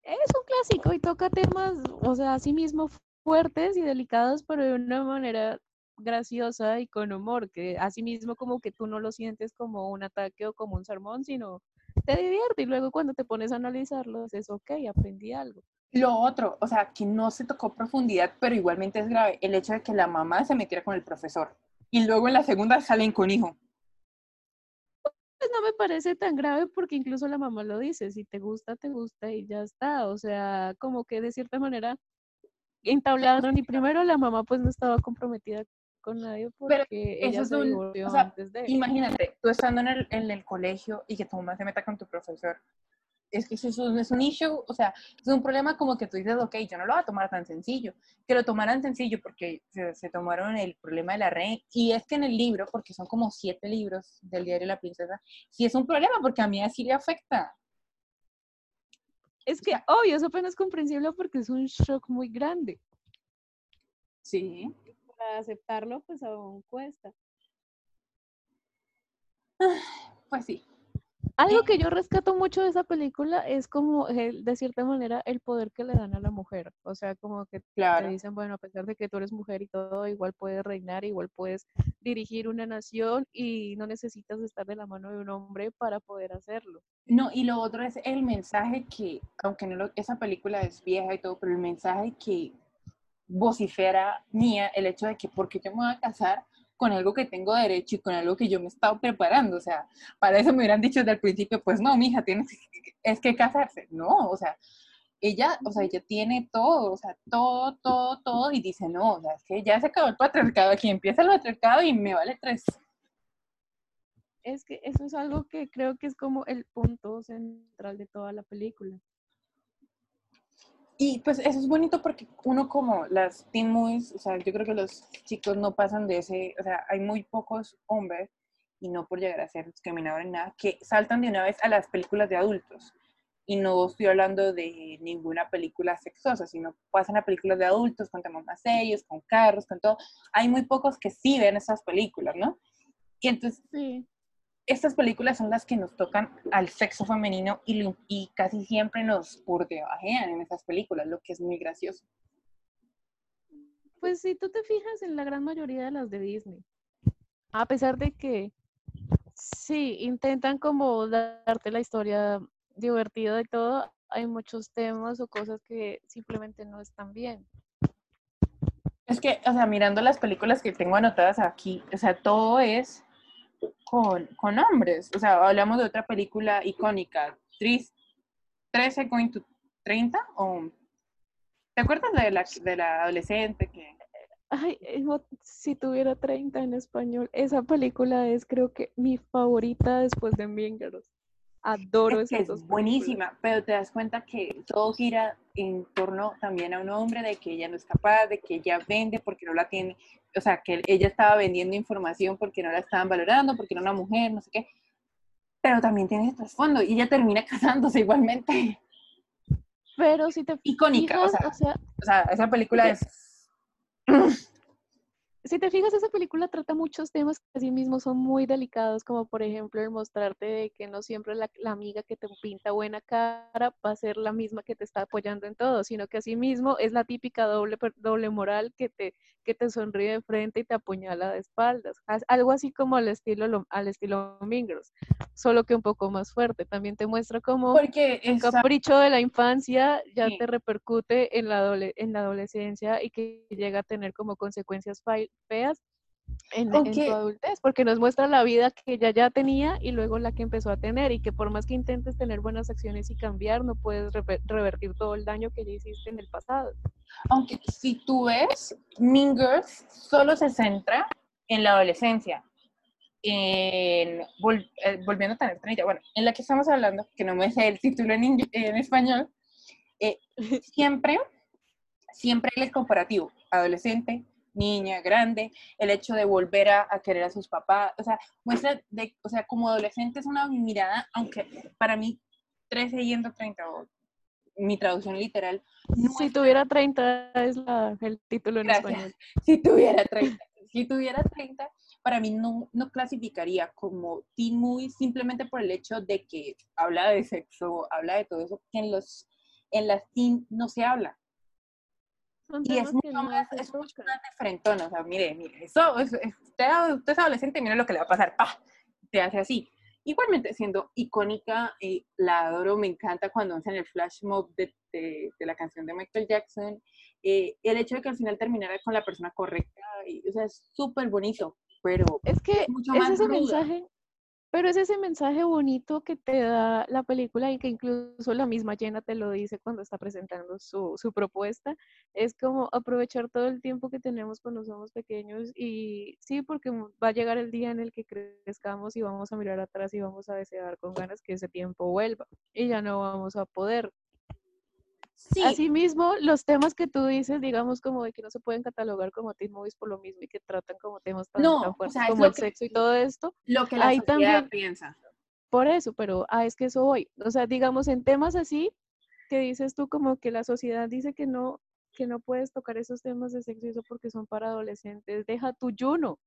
Speaker 1: es un clásico y toca temas, o sea, así mismo fuertes y delicados, pero de una manera graciosa y con humor, que así mismo como que tú no lo sientes como un ataque o como un sermón, sino te divierte y luego cuando te pones a analizarlo dices, ok, aprendí algo.
Speaker 2: Lo otro, o sea, que no se tocó profundidad, pero igualmente es grave, el hecho de que la mamá se metiera con el profesor. Y luego en la segunda salen con hijo.
Speaker 1: Pues no me parece tan grave porque incluso la mamá lo dice, si te gusta, te gusta y ya está. O sea, como que de cierta manera entablaron y primero la mamá pues no estaba comprometida con nadie porque ella
Speaker 2: eso es un-
Speaker 1: divorció
Speaker 2: o sea,
Speaker 1: antes de.
Speaker 2: Imagínate, tú estando en el, en el colegio y que tu mamá se meta con tu profesor. Es que eso es un, es un issue, o sea, es un problema como que tú dices, ok, yo no lo voy a tomar tan sencillo. Que lo tomaran sencillo porque se, se tomaron el problema de la reina. Y es que en el libro, porque son como siete libros del diario La Princesa, sí es un problema porque a mí así le afecta.
Speaker 1: Es que, obvio, eso apenas es comprensible porque es un shock muy grande.
Speaker 2: Sí.
Speaker 1: Para aceptarlo, pues aún cuesta.
Speaker 2: Pues sí.
Speaker 1: Algo que yo rescato mucho de esa película es como, el- de cierta manera, el poder que le dan a la mujer. O sea, como que te dicen, bueno, a pesar de que tú eres mujer y todo, igual puedes reinar, igual puedes dirigir una nación y no necesitas estar de la mano de un hombre para poder hacerlo.
Speaker 2: No, y lo otro es el mensaje que, aunque no lo- esa película es vieja y todo, pero el mensaje que vocifera Mía, el hecho de que porque yo me voy a casar con algo que tengo derecho y con algo que yo me he estado preparando, o sea, para eso me hubieran dicho desde el principio, pues no, mija, tienes que- es que casarse, no, o sea, ella, o sea, ella tiene todo, o sea, todo, todo, todo, y dice, no, o sea, es que ya se acabó el patriarcado, aquí empieza el patriarcado y me vale tres.
Speaker 1: Es que eso es algo que creo que es como el punto central de toda la película.
Speaker 2: Y pues eso es bonito porque uno como las teen o sea, yo creo que los chicos no pasan de ese, o sea, hay muy pocos hombres, y no por llegar a ser discriminador ni nada, que saltan de una vez a las películas de adultos. Y no estoy hablando de ninguna película sexosa, sino pasan a películas de adultos con temas más serios, con carros, con todo. Hay muy pocos que sí ven esas películas, ¿no? Y entonces
Speaker 1: Sí.
Speaker 2: Estas películas son las que nos tocan al sexo femenino y, casi siempre nos burdeajean en esas películas, lo que es muy gracioso.
Speaker 1: Pues si tú te fijas en la gran mayoría de las de Disney, a pesar de que sí intentan como darte la historia divertido y todo, hay muchos temas o cosas que simplemente no están bien.
Speaker 2: Es que, o sea, mirando las películas que tengo anotadas aquí, o sea, todo es con, con hombres. O sea, hablamos de otra película icónica, Tris, 13 going to 30, o... ¿Te acuerdas de la, de la adolescente que...
Speaker 1: Ay, si tuviera 30 en español, esa película es creo que mi favorita después de Mean Adoro
Speaker 2: es
Speaker 1: esas
Speaker 2: es
Speaker 1: dos películas.
Speaker 2: buenísima, pero te das cuenta que todo gira en torno también a un hombre, de que ella no es capaz, de que ella vende porque no la tiene, o sea, que ella estaba vendiendo información porque no la estaban valorando, porque era una mujer, no sé qué. Pero también tiene ese trasfondo y ella termina casándose igualmente.
Speaker 1: Pero si te
Speaker 2: Icónica, o
Speaker 1: fijas,
Speaker 2: sea,
Speaker 1: o sea,
Speaker 2: O sea, esa película es...
Speaker 1: si te fijas, esa película trata muchos temas que así mismo son muy delicados, como por ejemplo el mostrarte de que no siempre la, la amiga que te pinta buena cara va a ser la misma que te está apoyando en todo, sino que así mismo es la típica doble, doble moral que te, que te sonríe de frente y te apuñala de espaldas. Algo así como al estilo, lo- al estilo Mean Girls, solo que un poco más fuerte. También te muestra como
Speaker 2: Porque
Speaker 1: un capricho de la infancia ya
Speaker 2: Sí.
Speaker 1: te repercute en la, adole- en la adolescencia y que llega a tener como consecuencias feas en, en
Speaker 2: Aunque-
Speaker 1: tu adultez, porque nos muestra la vida que ella ya tenía y luego la que empezó a tener y que por más que intentes tener buenas acciones y cambiar, no puedes revertir todo el daño que ya hiciste en el pasado.
Speaker 2: aunque si tú ves, Mean Girls solo se centra en la adolescencia. En, vol- eh, volviendo a tener 30, bueno, en la que estamos hablando, que no me sé el título en, en español, eh, siempre, siempre el comparativo, adolescente, niña, grande, el hecho de volver a, a querer a sus papás, o sea, muestra, de, o sea, como adolescente es una mirada, aunque para mí 13 yendo a 30, o mi traducción literal,
Speaker 1: Si tuviera 30 es la, el título en
Speaker 2: Gracias.
Speaker 1: español.
Speaker 2: si tuviera 30, si tuviera 30, para mí no, no clasificaría como teen movie simplemente por el hecho de que habla de sexo, habla de todo eso que en los en las teen no se habla.
Speaker 1: Son
Speaker 2: Y es mucho más, es mucho más diferentón, o sea, mire, mire, eso, es, usted, usted es adolescente, mire lo que le va a pasar, pa, te hace así. Igualmente, siendo icónica, eh, la adoro, me encanta cuando hacen el flash mob de, de- de la canción de Michael Jackson, eh, el hecho de que al final terminara con la persona correcta, y, o sea, es súper bonito, pero
Speaker 1: Es que
Speaker 2: mucho
Speaker 1: es
Speaker 2: más
Speaker 1: ese mensaje, pero es ese mensaje bonito que te da la película y que incluso la misma Jenna te lo dice cuando está presentando su, su propuesta. Es como aprovechar todo el tiempo que tenemos cuando somos pequeños y sí, porque va a llegar el día en el que crezcamos y vamos a mirar atrás y vamos a desear con ganas que ese tiempo vuelva y ya no vamos a poder.
Speaker 2: Sí,
Speaker 1: Asimismo, los temas que tú dices, digamos como de que no se pueden catalogar como teen movies por lo mismo y que tratan como temas tan,
Speaker 2: No,
Speaker 1: tan
Speaker 2: o
Speaker 1: fuertes
Speaker 2: sea,
Speaker 1: como el
Speaker 2: que-
Speaker 1: sexo y todo esto,
Speaker 2: lo que la
Speaker 1: ahí
Speaker 2: sociedad
Speaker 1: también-
Speaker 2: piensa.
Speaker 1: por eso, pero ah, es que eso voy. O sea, digamos en temas así, que dices tú como que la sociedad dice que no, que no puedes tocar esos temas de sexo y eso porque son para adolescentes, deja tu Juno.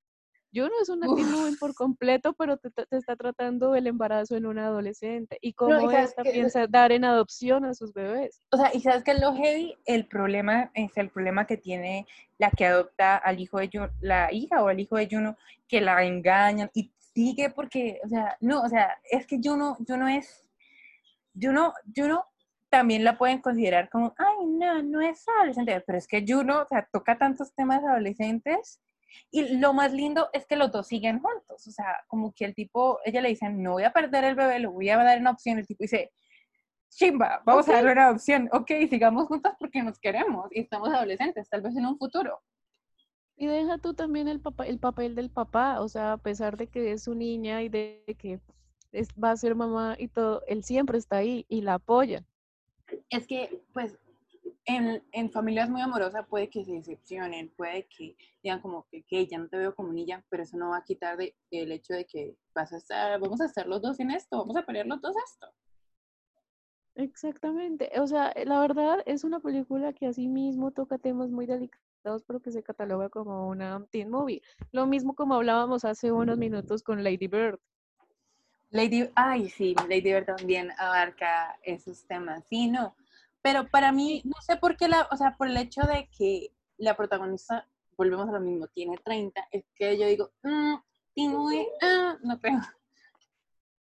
Speaker 1: Juno es una movie por completo, pero te, te está tratando el embarazo en una adolescente y cómo
Speaker 2: y
Speaker 1: esta
Speaker 2: que-
Speaker 1: piensa dar en adopción a sus bebés.
Speaker 2: O sea, y sabes que lo heavy, el problema es el problema que tiene la que adopta al hijo de Juno, la hija o el hijo de Juno, que la engañan y sigue porque, o sea, no, o sea, es que Juno, Juno es, Juno, Juno también la pueden considerar como, ay, no, no es adolescente, pero es que Juno, o sea, toca tantos temas adolescentes y lo más lindo es que los dos siguen juntos, o sea, como que el tipo, ella le dice, no voy a perder el bebé, lo voy a dar en opción, el tipo dice, chimba, vamos
Speaker 1: Ok.
Speaker 2: a darle una adopción, ok, sigamos juntos porque nos queremos y estamos adolescentes, tal vez en un futuro.
Speaker 1: Y deja tú también el papá, el papel del papá, o sea, a pesar de que es su niña y de que es- va a ser mamá y todo, él siempre está ahí y la apoya.
Speaker 2: Es que, pues, en, en familias muy amorosas puede que se decepcionen, puede que digan como que, que ya no te veo como niña, pero eso no va a quitar de, el hecho de que vas a estar, vamos a estar los dos en esto, vamos a pelear los dos esto.
Speaker 1: Exactamente. O sea, la verdad es una película que así mismo toca temas muy delicados, pero que se cataloga como una teen movie. Lo mismo como hablábamos hace unos minutos con Lady Bird.
Speaker 2: Lady, ay, sí, Lady Bird también abarca esos temas, sí, no. Pero para mí, no sé por qué, la, o sea, por el hecho de que la protagonista, volvemos a lo mismo, tiene 30, es que yo digo, mmm, teen movie, ah, no creo.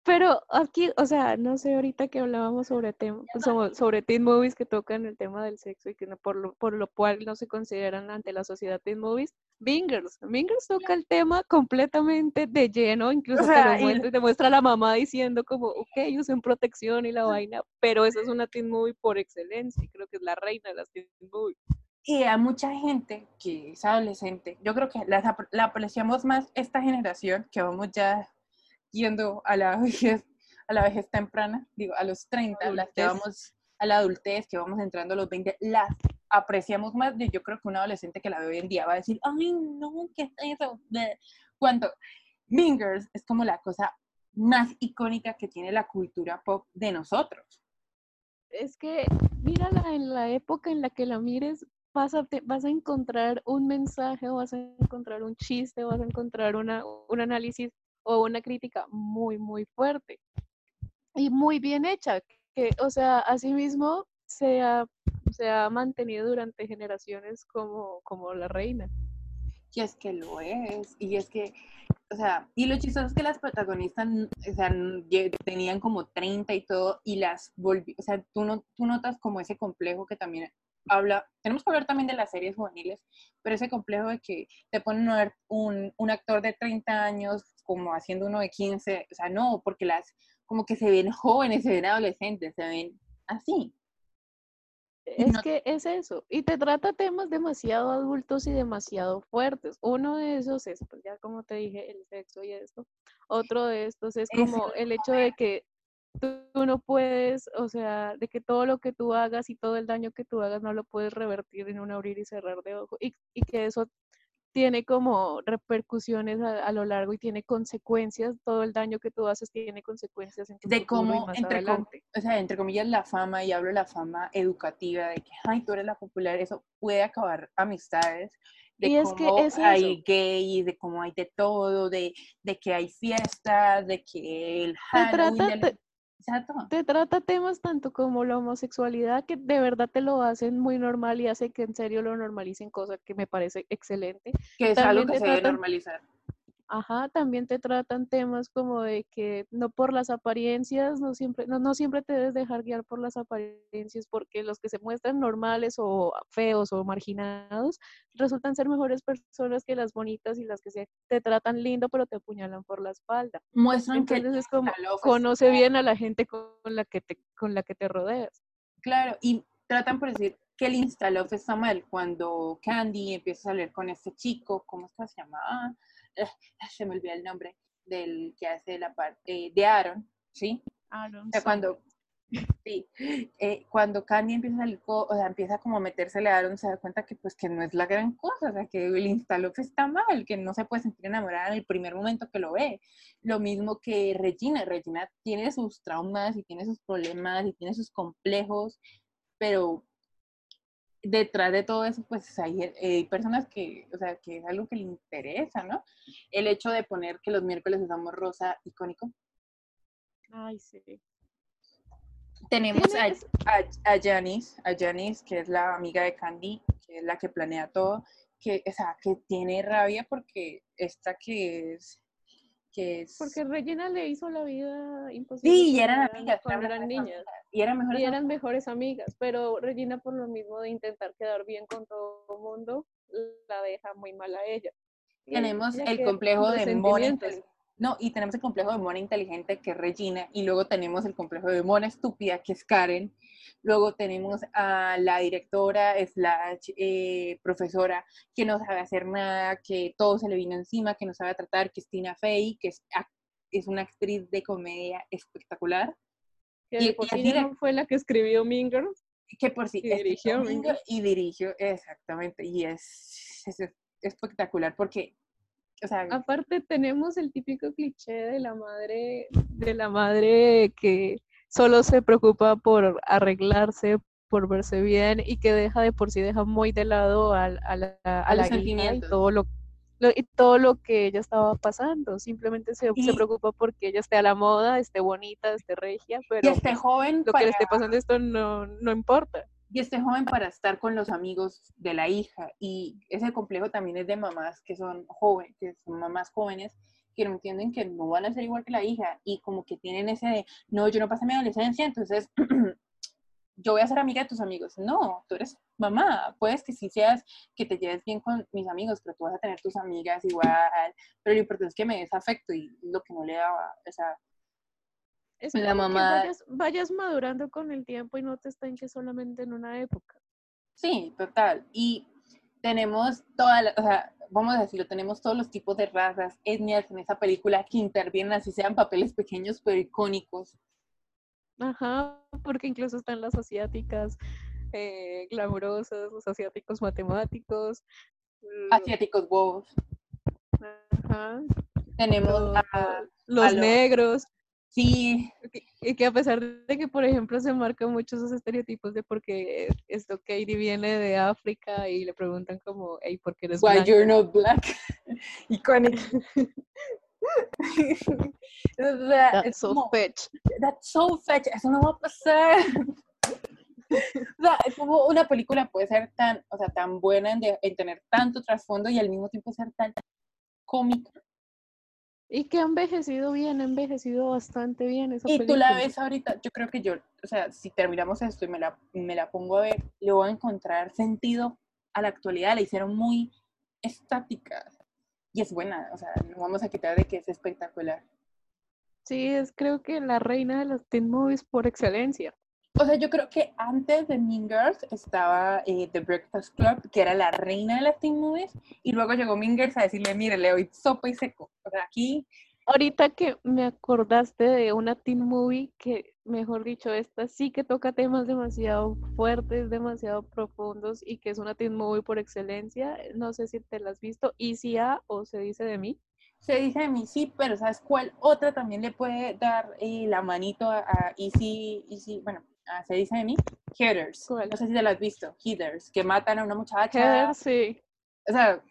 Speaker 1: Pero aquí, o sea, no sé, ahorita que hablábamos sobre tema, sobre, sobre teen movies que tocan el tema del sexo y que no, por, lo, por lo cual no se consideran ante la sociedad teen movies, Bingers. Bingers toca el tema completamente de lleno, incluso
Speaker 2: O sea,
Speaker 1: te, lo
Speaker 2: y-
Speaker 1: muestra, te muestra a la mamá diciendo como, ok, usen protección y la vaina, pero esa es una teen movie por excelencia y creo que es la reina de las teen movies.
Speaker 2: Y a mucha gente que es adolescente, yo creo que ap- la apreciamos más esta generación que vamos ya yendo a la vejez, a la vejez temprana, digo, a los 30, las que vamos a la adultez, que vamos entrando a los 20, las apreciamos más yo creo que un adolescente que la ve hoy en día va a decir, ay, no, ¿qué es eso? Bleh". Cuando Mingers es como la cosa más icónica que tiene la cultura pop de nosotros.
Speaker 1: Es que mírala en la época en la que la mires, vas a, vas a encontrar un mensaje, o vas a encontrar un chiste, vas a encontrar una, un análisis o una crítica muy, muy fuerte y muy bien hecha. Que, o sea, asimismo se ha, se ha mantenido durante generaciones como, como la reina.
Speaker 2: Y es que lo es, y es que, o sea, y lo chistoso es que las protagonistas, o sea, tenían como 30 y todo, y las volví, o sea, tú, no, tú notas como ese complejo que también habla, tenemos que hablar también de las series juveniles, pero ese complejo de que te ponen a un, un actor de 30 años como haciendo uno de 15, o sea, no, porque las, como que se ven jóvenes, se ven adolescentes, se ven así.
Speaker 1: Es
Speaker 2: no-
Speaker 1: que es eso, y te trata temas demasiado adultos y demasiado fuertes. Uno de esos es, pues ya como te dije, el sexo y esto. Otro de estos es como el hecho de que tú tú no puedes, o sea, de que todo lo que tú hagas y todo el daño que tú hagas no lo puedes revertir en un abrir y cerrar de ojo, y, y que eso tiene como repercusiones a, a lo largo y tiene consecuencias, todo el daño que tú haces tiene consecuencias en tu
Speaker 2: de cómo, entre, com- o sea, entre comillas, la fama, y hablo de la fama educativa, de que, ay, tú eres la popular, eso puede acabar amistades, de
Speaker 1: Y es que
Speaker 2: cómo
Speaker 1: es
Speaker 2: hay
Speaker 1: eso.
Speaker 2: gays, de cómo hay de todo, de, de que hay fiestas, de que el
Speaker 1: Te
Speaker 2: Halloween,
Speaker 1: te-
Speaker 2: Exacto.
Speaker 1: te trata temas tanto como la homosexualidad que de verdad te lo hacen muy normal y hace que en serio lo normalicen, cosa que me parece excelente.
Speaker 2: que es
Speaker 1: también
Speaker 2: algo que se debe normalizar.
Speaker 1: Ajá, también te tratan temas como de que no por las apariencias, no siempre, no, no siempre te debes dejar guiar por las apariencias, porque los que se muestran normales o feos o marginados resultan ser mejores personas que las bonitas y las que se, te tratan lindo pero te apuñalan por la espalda.
Speaker 2: Muestran que
Speaker 1: es como, conoce bien a la gente con la que te, con la que te rodeas.
Speaker 2: Claro, y tratan por decir que el Instalof está mal cuando Candy empieza a salir con este chico, ¿cómo es que se llama? Eh, se me olvida el nombre del que hace la parte de Aaron, ¿sí? O sea, cuando, sí, eh, cuando Candy empieza a salir, o sea, empieza como a metérsele a Aaron, se da cuenta que pues que no es la gran cosa, o sea, que el Instalof está mal, que no se puede sentir enamorada en el primer momento que lo ve. Lo mismo que Regina, Regina tiene sus traumas y tiene sus problemas y tiene sus complejos, pero detrás de todo eso, pues hay, eh, hay personas que, o sea, que es algo que le interesa, ¿no? El hecho de poner que los miércoles usamos rosa icónico.
Speaker 1: Ay, sí.
Speaker 2: Tenemos a, a, a Janice, a Janice, que es la amiga de Candy, que es la que planea todo, que, o sea, que tiene rabia porque esta que es, que es...
Speaker 1: Porque Regina le hizo la vida imposible.
Speaker 2: sí, y eran amigas,
Speaker 1: cuando
Speaker 2: eran
Speaker 1: niñas.
Speaker 2: Y eran mejores
Speaker 1: Y eran
Speaker 2: amigas.
Speaker 1: mejores amigas, pero Regina por lo mismo de intentar quedar bien con todo el mundo, la deja muy mal a ella.
Speaker 2: Tenemos el complejo de mona. No, y tenemos el complejo de mona inteligente, que es Regina, y luego tenemos el complejo de mona estúpida, que es Karen. Luego tenemos a la directora slash eh, profesora, que no sabe hacer nada, que todo se le vino encima, que no sabe tratar, que es Tina Fey, que es, es una actriz de comedia espectacular.
Speaker 1: Que
Speaker 2: y-
Speaker 1: por
Speaker 2: y
Speaker 1: no fue la que escribió Mean Girls.
Speaker 2: que por sí
Speaker 1: Y dirigió,
Speaker 2: domingo
Speaker 1: Mingo.
Speaker 2: y dirigió, exactamente, y es, es espectacular porque, o sea,
Speaker 1: Aparte tenemos el típico cliché de la madre, de la madre que solo se preocupa por arreglarse, por verse bien y que deja de por sí deja muy de lado al- a, la, a
Speaker 2: A
Speaker 1: la hija y todo lo lo- y todo lo que ella estaba pasando. Simplemente se, se preocupa porque ella esté a la moda, esté bonita, esté regia, pero
Speaker 2: joven
Speaker 1: lo que le esté pasando esto no, no importa.
Speaker 2: Y este joven para estar con los amigos de la hija y ese complejo también es de mamás que son jóvenes, que son mamás jóvenes que no entienden que no van a ser igual que la hija y como que tienen ese de, no, yo no pasé mi adolescencia, entonces yo voy a ser amiga de tus amigos. No, tú eres mamá, puedes que sí seas, que te lleves bien con mis amigos, pero tú vas a tener tus amigas igual, pero lo importante es que me des afecto y lo que no le daba, o sea,
Speaker 1: Es
Speaker 2: La
Speaker 1: que
Speaker 2: mamá-
Speaker 1: vayas, vayas madurando con el tiempo y no te que solamente en una época.
Speaker 2: Sí, total. Y tenemos toda la, o sea, vamos a decirlo, tenemos todos los tipos de razas, etnias en esa película que intervienen, así sean papeles pequeños pero icónicos.
Speaker 1: Ajá, porque incluso están las asiáticas eh, glamurosas, los asiáticos matemáticos.
Speaker 2: Asiáticos bobos.
Speaker 1: Ajá,
Speaker 2: Tenemos
Speaker 1: lo-
Speaker 2: a,
Speaker 1: los
Speaker 2: a los-
Speaker 1: negros.
Speaker 2: Sí,
Speaker 1: Y que a pesar de que, por ejemplo, se marcan muchos esos estereotipos de porque esto Katie viene de África y le preguntan como, hey, ¿por qué eres
Speaker 2: Why
Speaker 1: blanca?".
Speaker 2: You're Not Black. O sea,
Speaker 1: That's so
Speaker 2: como,
Speaker 1: fetch.
Speaker 2: That's so fetch, eso no va a pasar. O sea, es como una película puede ser tan, o sea, tan buena en, de- en tener tanto trasfondo y al mismo tiempo ser tan cómica.
Speaker 1: Y que ha envejecido bien, ha envejecido bastante bien esa
Speaker 2: Y tú la
Speaker 1: película.
Speaker 2: ves ahorita, yo creo que yo, o sea, si terminamos esto y me la, me la pongo a ver, le voy a encontrar sentido a la actualidad, la hicieron muy estática y es buena, o sea, no vamos a quitar de que es espectacular.
Speaker 1: Sí, es creo que la reina de los teen movies por excelencia.
Speaker 2: O sea, yo creo que antes de Mean Girls estaba eh, The Breakfast Club, que era la reina de las teen movies, y luego llegó Mean Girls a decirle, mire, le doy sopa y seco. O sea, aquí,
Speaker 1: Ahorita que me acordaste de una teen movie que, mejor dicho, esta sí que toca temas demasiado fuertes, demasiado profundos y que es una teen movie por excelencia. No sé si te la has visto, Easy A o se dice de mí.
Speaker 2: se dice de mí, sí, pero ¿sabes cuál otra también le puede dar eh, la manito a, a Easy, Easy, bueno, a se dice de mí? Heathers.
Speaker 1: ¿Cuál?
Speaker 2: No sé si te la has visto, Heathers, que matan a una muchacha.
Speaker 1: Sí.
Speaker 2: O sea,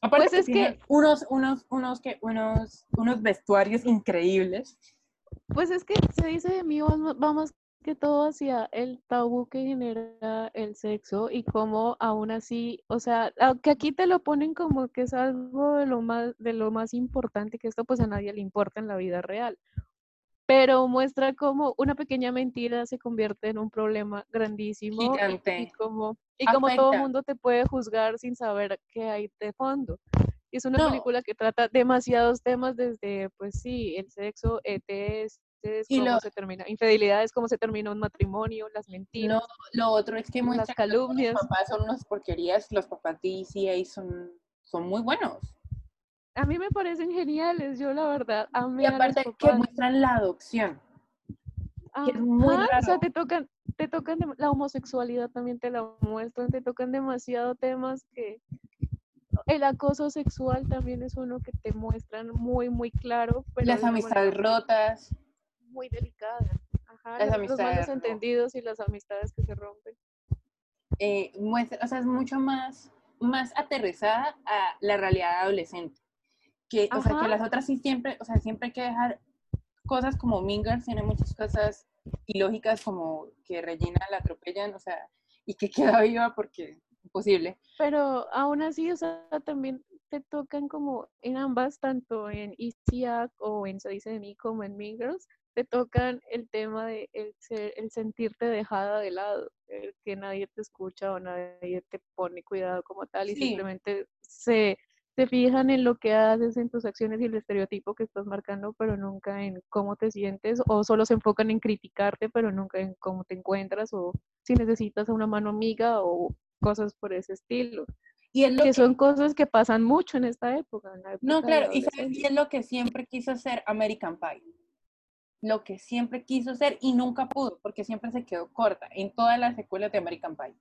Speaker 2: aparte
Speaker 1: Pues es que-
Speaker 2: unos, unos, unos, que, unos, unos vestuarios increíbles.
Speaker 1: Pues es que se dice de mí, va ma- va más que todo hacia el tabú que genera el sexo y cómo aún así, o sea, aunque aquí te lo ponen como que es algo de lo más, de lo más importante, que esto pues a nadie le importa en la vida real, pero muestra cómo una pequeña mentira se convierte en un problema grandísimo y- y,
Speaker 2: Gigante.
Speaker 1: como, y como todo el mundo te puede juzgar sin saber qué hay de fondo. Y es una
Speaker 2: No.
Speaker 1: película que trata demasiados temas desde, pues sí, el sexo, ETS,
Speaker 2: Y
Speaker 1: cómo
Speaker 2: lo-
Speaker 1: se termina, infidelidades, cómo se termina un matrimonio, las mentiras.
Speaker 2: Lo, lo otro es que muestra que los
Speaker 1: calumnias.
Speaker 2: papás son unas porquerías, los papás de ECA son, son muy buenos.
Speaker 1: A mí me parecen geniales, yo la verdad amé
Speaker 2: Y
Speaker 1: a los
Speaker 2: aparte que muestran la adopción. que es muy
Speaker 1: Ajá, o sea, te tocan, te tocan la homosexualidad también te la muestran, te tocan demasiado temas que el acoso sexual también es uno que te muestran muy, muy claro, pero
Speaker 2: Las amistades rotas.
Speaker 1: muy delicada. Ajá,
Speaker 2: Las
Speaker 1: los- los
Speaker 2: amistades
Speaker 1: malos
Speaker 2: ro-
Speaker 1: entendidos y las amistades que se rompen.
Speaker 2: eh, muestra, o sea, es mucho más, más aterrizada a la realidad adolescente. Que, o sea, que las otras sí siempre, o sea, siempre hay que dejar cosas como Mingers, tiene muchas cosas ilógicas como que Regina la atropellan, o sea, y que queda viva porque imposible.
Speaker 1: Pero aún así, o sea, también te tocan como en ambas, tanto en Act o en Se dice de mí como en Mean Girls, te tocan el tema de el, ser- el sentirte dejada de lado, el que nadie te escucha o nadie te pone cuidado como tal y
Speaker 2: Sí.
Speaker 1: simplemente se, se fijan en lo que haces, en tus acciones y el estereotipo que estás marcando, pero nunca en cómo te sientes o solo se enfocan en criticarte, pero nunca en cómo te encuentras o si necesitas una mano amiga o cosas por ese estilo
Speaker 2: Y es lo
Speaker 1: que
Speaker 2: que,
Speaker 1: son cosas que pasan mucho en esta época. en
Speaker 2: no, claro, y, y es lo que siempre quiso ser American Pie. Lo que siempre quiso ser y nunca pudo, porque siempre se quedó corta en todas las secuelas de American Pie.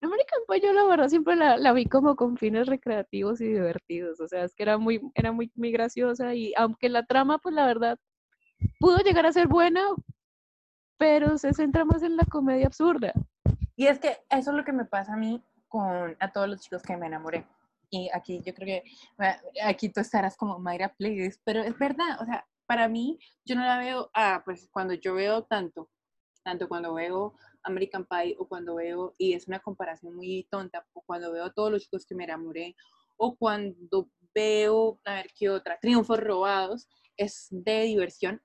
Speaker 1: American Pie yo la verdad siempre la, la vi como con fines recreativos y divertidos, o sea, es que era muy, era muy, muy graciosa y aunque la trama, pues la verdad, pudo llegar a ser buena, pero se centra más en la comedia absurda.
Speaker 2: Y es que eso es lo que me pasa a mí con a todos los chicos que me enamoré. Y aquí yo creo que bueno, aquí tú estarás como Mayra Please, pero es verdad, o sea, para mí yo no la veo, ah, pues cuando yo veo tanto, tanto cuando veo American Pie o cuando veo, y es una comparación muy tonta, o cuando veo a todos los chicos que me enamoré, o cuando veo, a ver qué otra, Triunfos Robados, es de diversión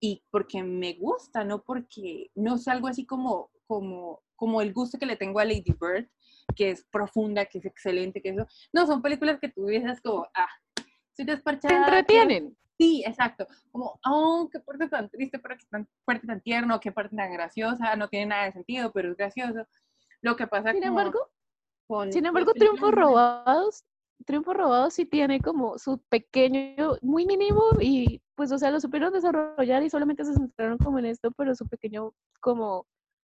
Speaker 2: y porque me gusta, no porque no es algo así como, como, como el gusto que le tengo a Lady Bird, que es profunda, que es excelente, que eso. No, son películas que tú dices como, ah, estoy desparchada.
Speaker 1: Te entretienen.
Speaker 2: Sí, exacto. Como, oh, qué parte tan triste, pero qué tan parte tan tierno, qué parte tan graciosa, no tiene nada de sentido, pero es gracioso. Lo que pasa
Speaker 1: Sin
Speaker 2: como
Speaker 1: embargo,
Speaker 2: con
Speaker 1: sin embargo, Triunfos Robados, Triunfos Robados sí tiene como su pequeño, muy mínimo, y pues, o sea, lo supieron desarrollar y solamente se centraron como en esto, pero su pequeño como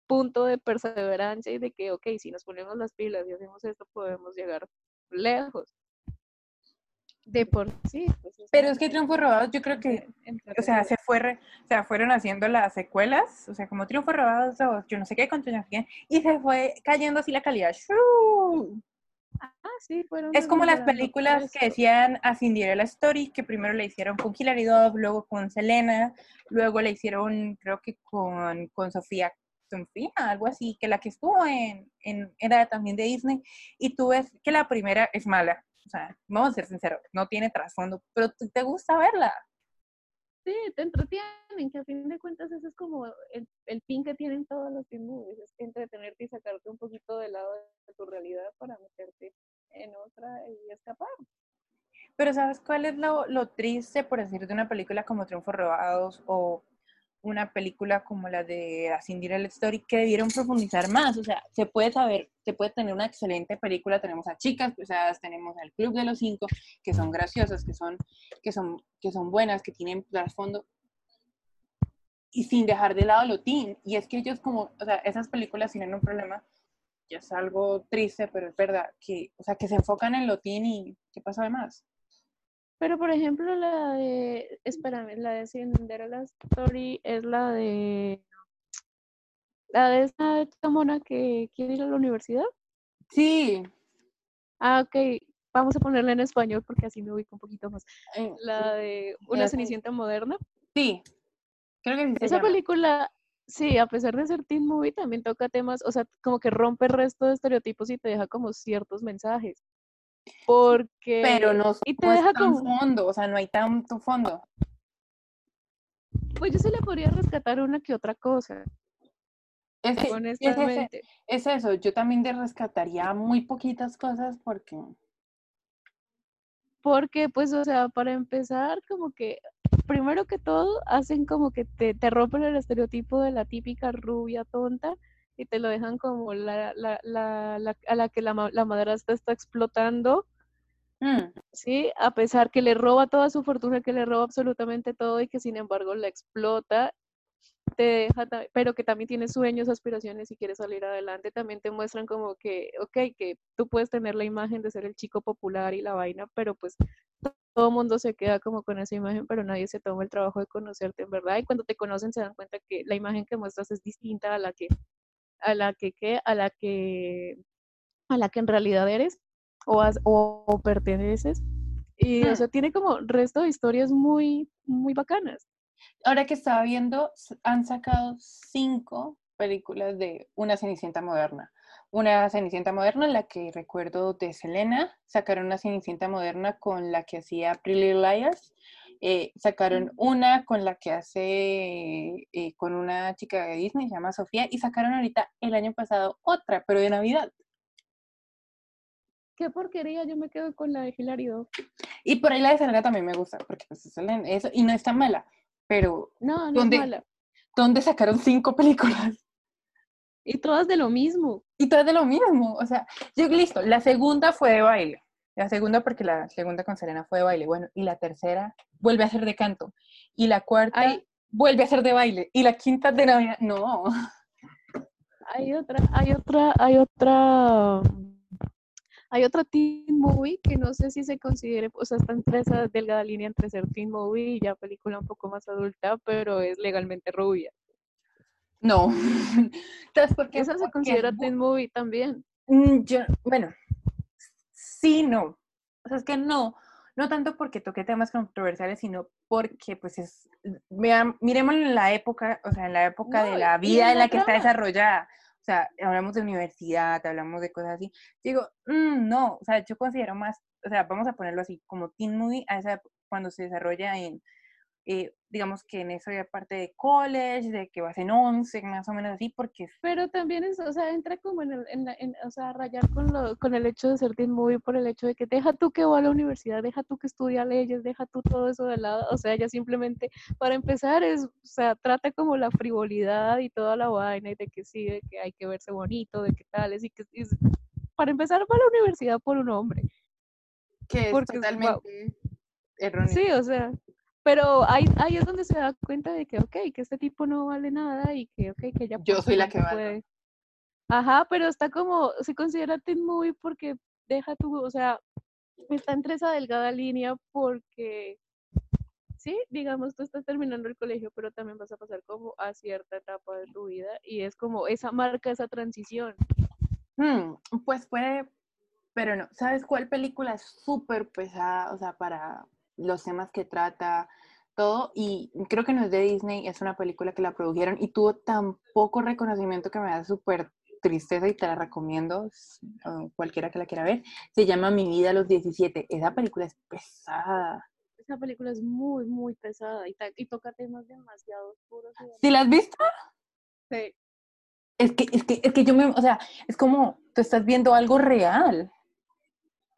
Speaker 1: punto de perseverancia y de que, ok, si nos ponemos las pilas y hacemos esto, podemos llegar lejos. De por sí. pues,
Speaker 2: Pero es que Triunfos Robados yo creo que o sea, se fue, re- o sea, fueron haciendo las secuelas, o sea, como Triunfo Robados o yo no sé qué, qué, y se fue cayendo así la calidad.
Speaker 1: Ah, sí, fueron
Speaker 2: Es como las películas que decían a Cinderella Story, que primero le hicieron con Hilary Duff, luego con Selena, luego le hicieron, creo que con, con Sofía, Sofía, algo así, que la que estuvo en, en, era también de Disney, y tú ves que la primera es mala, o sea, vamos a ser sinceros, no tiene trasfondo, pero te- gusta verla.
Speaker 1: Sí, te entretienen, que a fin de cuentas ese es como el, el fin que tienen todos los teen movies, es entretenerte y sacarte un poquito del lado de tu realidad para meterte en otra y escapar.
Speaker 2: Pero ¿sabes cuál es lo, lo triste, por decir, de una película como Triunfos Robados o una película como la de A Cinderella Story, que debieron profundizar más? O sea, se puede saber, se puede tener una excelente película, tenemos a Chicas Pesadas, tenemos al Club de los Cinco, que son graciosas, que son, que son, que son buenas, que tienen trasfondo, y sin dejar de lado lo teen. Y es que ellos como, o sea, esas películas tienen un problema, y es algo triste, pero es verdad, que, o sea, que se enfocan en lo teen y ¿qué pasa además?
Speaker 1: Pero por ejemplo la de, espérame, la de Cinderella Story es la de, la de chica mona que quiere ir a la universidad.
Speaker 2: Sí,
Speaker 1: Ah, ok, vamos a ponerla en español porque así me ubico un poquito más.
Speaker 2: eh,
Speaker 1: La de una. Cenicienta moderna.
Speaker 2: sí, creo que sí
Speaker 1: Esa
Speaker 2: llama.
Speaker 1: película, sí, a pesar de ser teen movie, también toca temas, o sea, como que rompe el resto de estereotipos y te deja como ciertos mensajes. Porque...
Speaker 2: Pero no,
Speaker 1: y te
Speaker 2: no
Speaker 1: deja
Speaker 2: es tan fondo, o sea, no hay tanto fondo.
Speaker 1: Pues yo se le podría rescatar una que otra cosa,
Speaker 2: Es, que- es,
Speaker 1: honestamente.
Speaker 2: es eso, yo también te rescataría muy poquitas cosas porque...
Speaker 1: Porque, pues, o sea, para empezar, como que, primero que todo, hacen como que te, te rompen el estereotipo de la típica rubia tonta y te lo dejan como la, la, la, la- a la que la, ma- la madrastra está explotando
Speaker 2: mm,
Speaker 1: ¿sí? A pesar que le roba toda su fortuna, que le roba absolutamente todo y que sin embargo la explota, te deja, pero que también tiene sueños, aspiraciones y quiere salir adelante, también te muestran como que, ok, que tú puedes tener la imagen de ser el chico popular y la vaina, pero pues to- todo el mundo se queda como con esa imagen, pero nadie se toma el trabajo de conocerte en verdad y cuando te conocen se dan cuenta que la imagen que muestras es distinta a la que, a la que, ¿qué? a la que, a la que en realidad eres o, has- o, o perteneces. Y, o
Speaker 2: Hmm.
Speaker 1: sea, tiene como resto de historias muy, muy bacanas.
Speaker 2: Ahora que estaba viendo, han sacado cinco películas de una Cenicienta moderna. Una Cenicienta moderna, la que recuerdo de Selena, sacaron una Cenicienta moderna con la que hacía Pretty Liars, eh, sacaron una con la que hace eh, con una chica de Disney, se llama Sofía, y sacaron ahorita el año pasado otra, pero de Navidad.
Speaker 1: Qué porquería, yo me quedo con la de Hilary.
Speaker 2: Y por ahí la de Selena también me gusta, porque pues es eso, y no es tan mala, pero
Speaker 1: No, no
Speaker 2: ¿Dónde?
Speaker 1: es mala.
Speaker 2: ¿dónde sacaron cinco películas?
Speaker 1: Y todas de lo mismo.
Speaker 2: Y todo es de lo mismo. O sea, yo, listo, la segunda fue de baile. La segunda porque la segunda con Selena fue de baile. Bueno, y la tercera vuelve a ser de canto. Y la cuarta
Speaker 1: Ay.
Speaker 2: vuelve a ser de baile. Y la quinta de Navidad. No.
Speaker 1: Hay otra, hay otra, hay otra, hay otra teen movie que no sé si se considere, o sea, está entre esa delgada línea entre ser teen movie y ya película un poco más adulta, pero es legalmente rubia.
Speaker 2: No. Entonces, ¿por qué?
Speaker 1: Esa se considera teen movie también.
Speaker 2: Mm, yo- bueno, sí, no. O sea, es que no. No tanto porque toque temas controversiales, sino porque, pues, es. Vean, miremoslo en la época, o sea, en la época
Speaker 1: No,
Speaker 2: de la vida
Speaker 1: en la
Speaker 2: la que está desarrollada. o sea, hablamos de universidad, hablamos de cosas así. Digo, "Mm, no, o sea, yo considero más, o sea, vamos a ponerlo así, como teen movie, a esa, cuando se desarrolla en, eh, digamos que en eso ya parte de college, de que vas en 11, más o menos así, porque
Speaker 1: Pero también es, o sea, entra como en el, en la- en- o sea, rayar con, lo, con el hecho de ser teen movie por el hecho de que deja tú que va a la universidad, deja tú que estudia leyes, deja tú todo eso de lado, o sea, ya simplemente, para empezar, es, o sea, trata como la frivolidad y toda la vaina y de que sí, de que hay que verse bonito, de que tales y que, es- para empezar, va a la universidad por un hombre.
Speaker 2: que es
Speaker 1: Porque
Speaker 2: totalmente erróneo.
Speaker 1: Sí, o sea, pero ahí, ahí es donde se da cuenta de que, ok, que este tipo no vale nada y que, ok, que ella
Speaker 2: Yo soy la que
Speaker 1: puede. Ajá, pero está como, se considera teen movie porque deja tu, o sea, está entre esa delgada línea porque, sí, digamos, tú estás terminando el colegio, pero también vas a pasar como a cierta etapa de tu vida y es como esa marca, esa transición.
Speaker 2: Hmm, pues puede, pero no. ¿Sabes cuál película es súper pesada? O sea, para los temas que trata, todo. Y creo que no es de Disney, es una película que la produjeron y tuvo tan poco reconocimiento que me da súper tristeza y te la recomiendo, cualquiera que la quiera ver. Se llama Mi vida a los 17. Esa película es pesada.
Speaker 1: Esa película es muy, muy pesada y, toca temas demasiado oscuros.
Speaker 2: ¿Sí la has visto?
Speaker 1: Sí.
Speaker 2: Es que, es que, es que yo me, o sea, es como tú estás viendo algo real.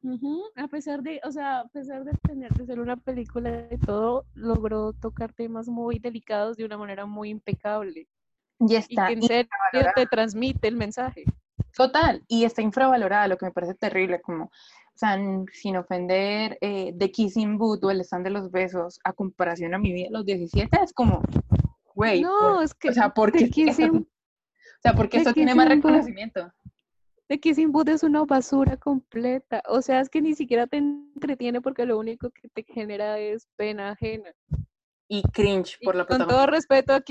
Speaker 1: Ujú, A pesar de, o sea, a pesar de tener de ser una película de todo, logró tocar temas muy delicados de una manera muy impecable.
Speaker 2: Y
Speaker 1: Y
Speaker 2: está
Speaker 1: que en serio te transmite el mensaje.
Speaker 2: Total, y está infravalorada, lo que me parece terrible, como, o sea, sin ofender, eh, The Kissing Booth o El Stand de los Besos, a comparación a mi vida los 17, es como, güey,
Speaker 1: no,
Speaker 2: por-
Speaker 1: es que
Speaker 2: o sea, ¿por
Speaker 1: The
Speaker 2: qué esto-
Speaker 1: Kissing,
Speaker 2: o sea, porque esto tiene más reconocimiento.
Speaker 1: The Kissing Booth es una basura completa. O sea, es que ni siquiera te entretiene porque lo único que te genera es pena ajena.
Speaker 2: Y cringe
Speaker 1: Y
Speaker 2: por la
Speaker 1: con todo respeto a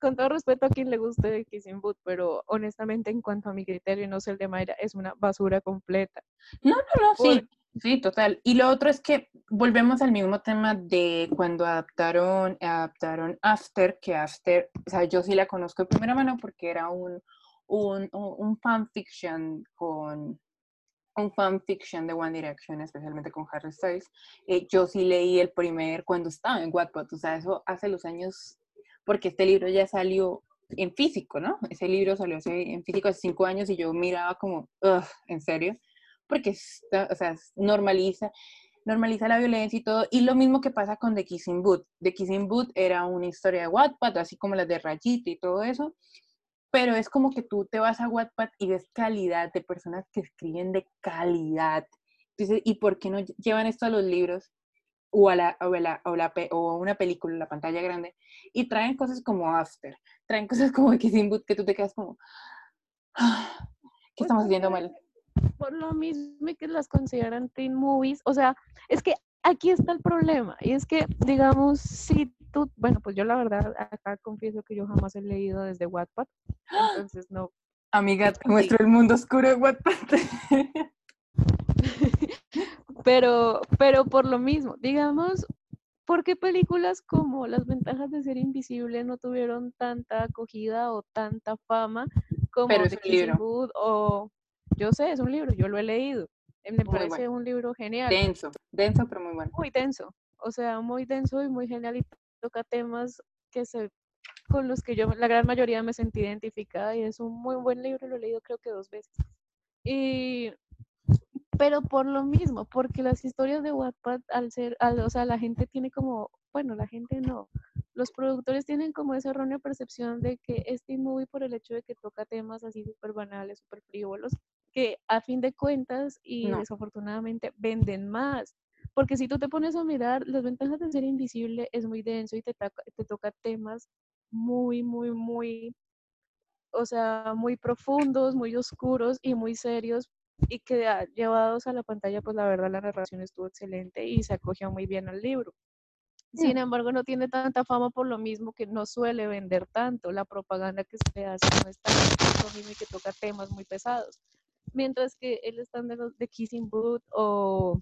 Speaker 1: con todo respeto a quien le guste The Kissing Booth, pero honestamente en cuanto a mi criterio, no sé el de Mayra, es una basura completa.
Speaker 2: No, no, no, sí, sí, total. Y lo otro es que volvemos al mismo tema de cuando adaptaron, adaptaron After, que After, o sea, yo sí la conozco de primera mano porque era un, un, un, fanfiction con un fanfiction de One Direction, especialmente con Harry Styles. Eh, yo sí leí el primer cuando estaba en Wattpad, o sea, eso hace los años, porque este libro ya salió en físico, ¿no? Ese libro salió en físico hace cinco años y yo miraba como, "Ugh, ¿en serio? Porque está- o sea, normaliza, normaliza la violencia y todo. Y lo mismo que pasa con The Kissing Booth. The Kissing Booth era una historia de Wattpad, así como las de Rayita y todo eso. Pero es como que tú te vas a Wattpad y ves calidad de personas que escriben de calidad. Entonces, ¿y por qué no llevan esto a los libros o a, la, o, a la- o la o una película en la pantalla grande y traen cosas como After, traen cosas como Kissing Booth que tú te quedas como, "Ah, ¿qué
Speaker 1: Pues
Speaker 2: estamos haciendo mal?
Speaker 1: Por lo mismo que las consideran teen movies, o sea, es que aquí está el problema, y es que, digamos, si tú, bueno, pues yo la verdad acá confieso que yo jamás he leído desde Wattpad, entonces no,
Speaker 2: Amiga, te muestro el mundo oscuro de Wattpad.
Speaker 1: pero, pero por lo mismo, digamos, ¿por qué películas como Las ventajas de ser invisible no tuvieron tanta acogida o tanta fama como
Speaker 2: Pero es libro.
Speaker 1: Booth o yo sé, es un libro, yo lo he leído. eh, Me
Speaker 2: Muy
Speaker 1: parece
Speaker 2: bueno.
Speaker 1: un libro genial.
Speaker 2: denso, denso, pero muy bueno.
Speaker 1: muy denso, o sea, muy denso y muy genial y toca temas que se con los que yo la gran mayoría me sentí identificada y es un muy buen libro, lo he leído creo que dos veces. Y pero por lo mismo, porque las historias de Wattpad al ser, al- o sea, la gente tiene como, bueno, la gente no, los productores tienen como esa errónea percepción de que este movie por el hecho de que toca temas así súper banales, súper frívolos, que a fin de cuentas y
Speaker 2: No.
Speaker 1: desafortunadamente venden más. Porque si tú te pones a mirar, las ventajas de ser invisible es muy denso y te, te toca temas muy, muy, muy, o sea, muy profundos, muy oscuros y muy serios y que ah, llevados a la pantalla, pues la verdad la narración estuvo excelente y se acogió muy bien al libro. Sin embargo, no tiene tanta fama por lo mismo que no suele vender tanto. La propaganda que se le hace no es por lo mismo y que toca temas muy pesados. Mientras que el stand de, los- de Kissing Booth o,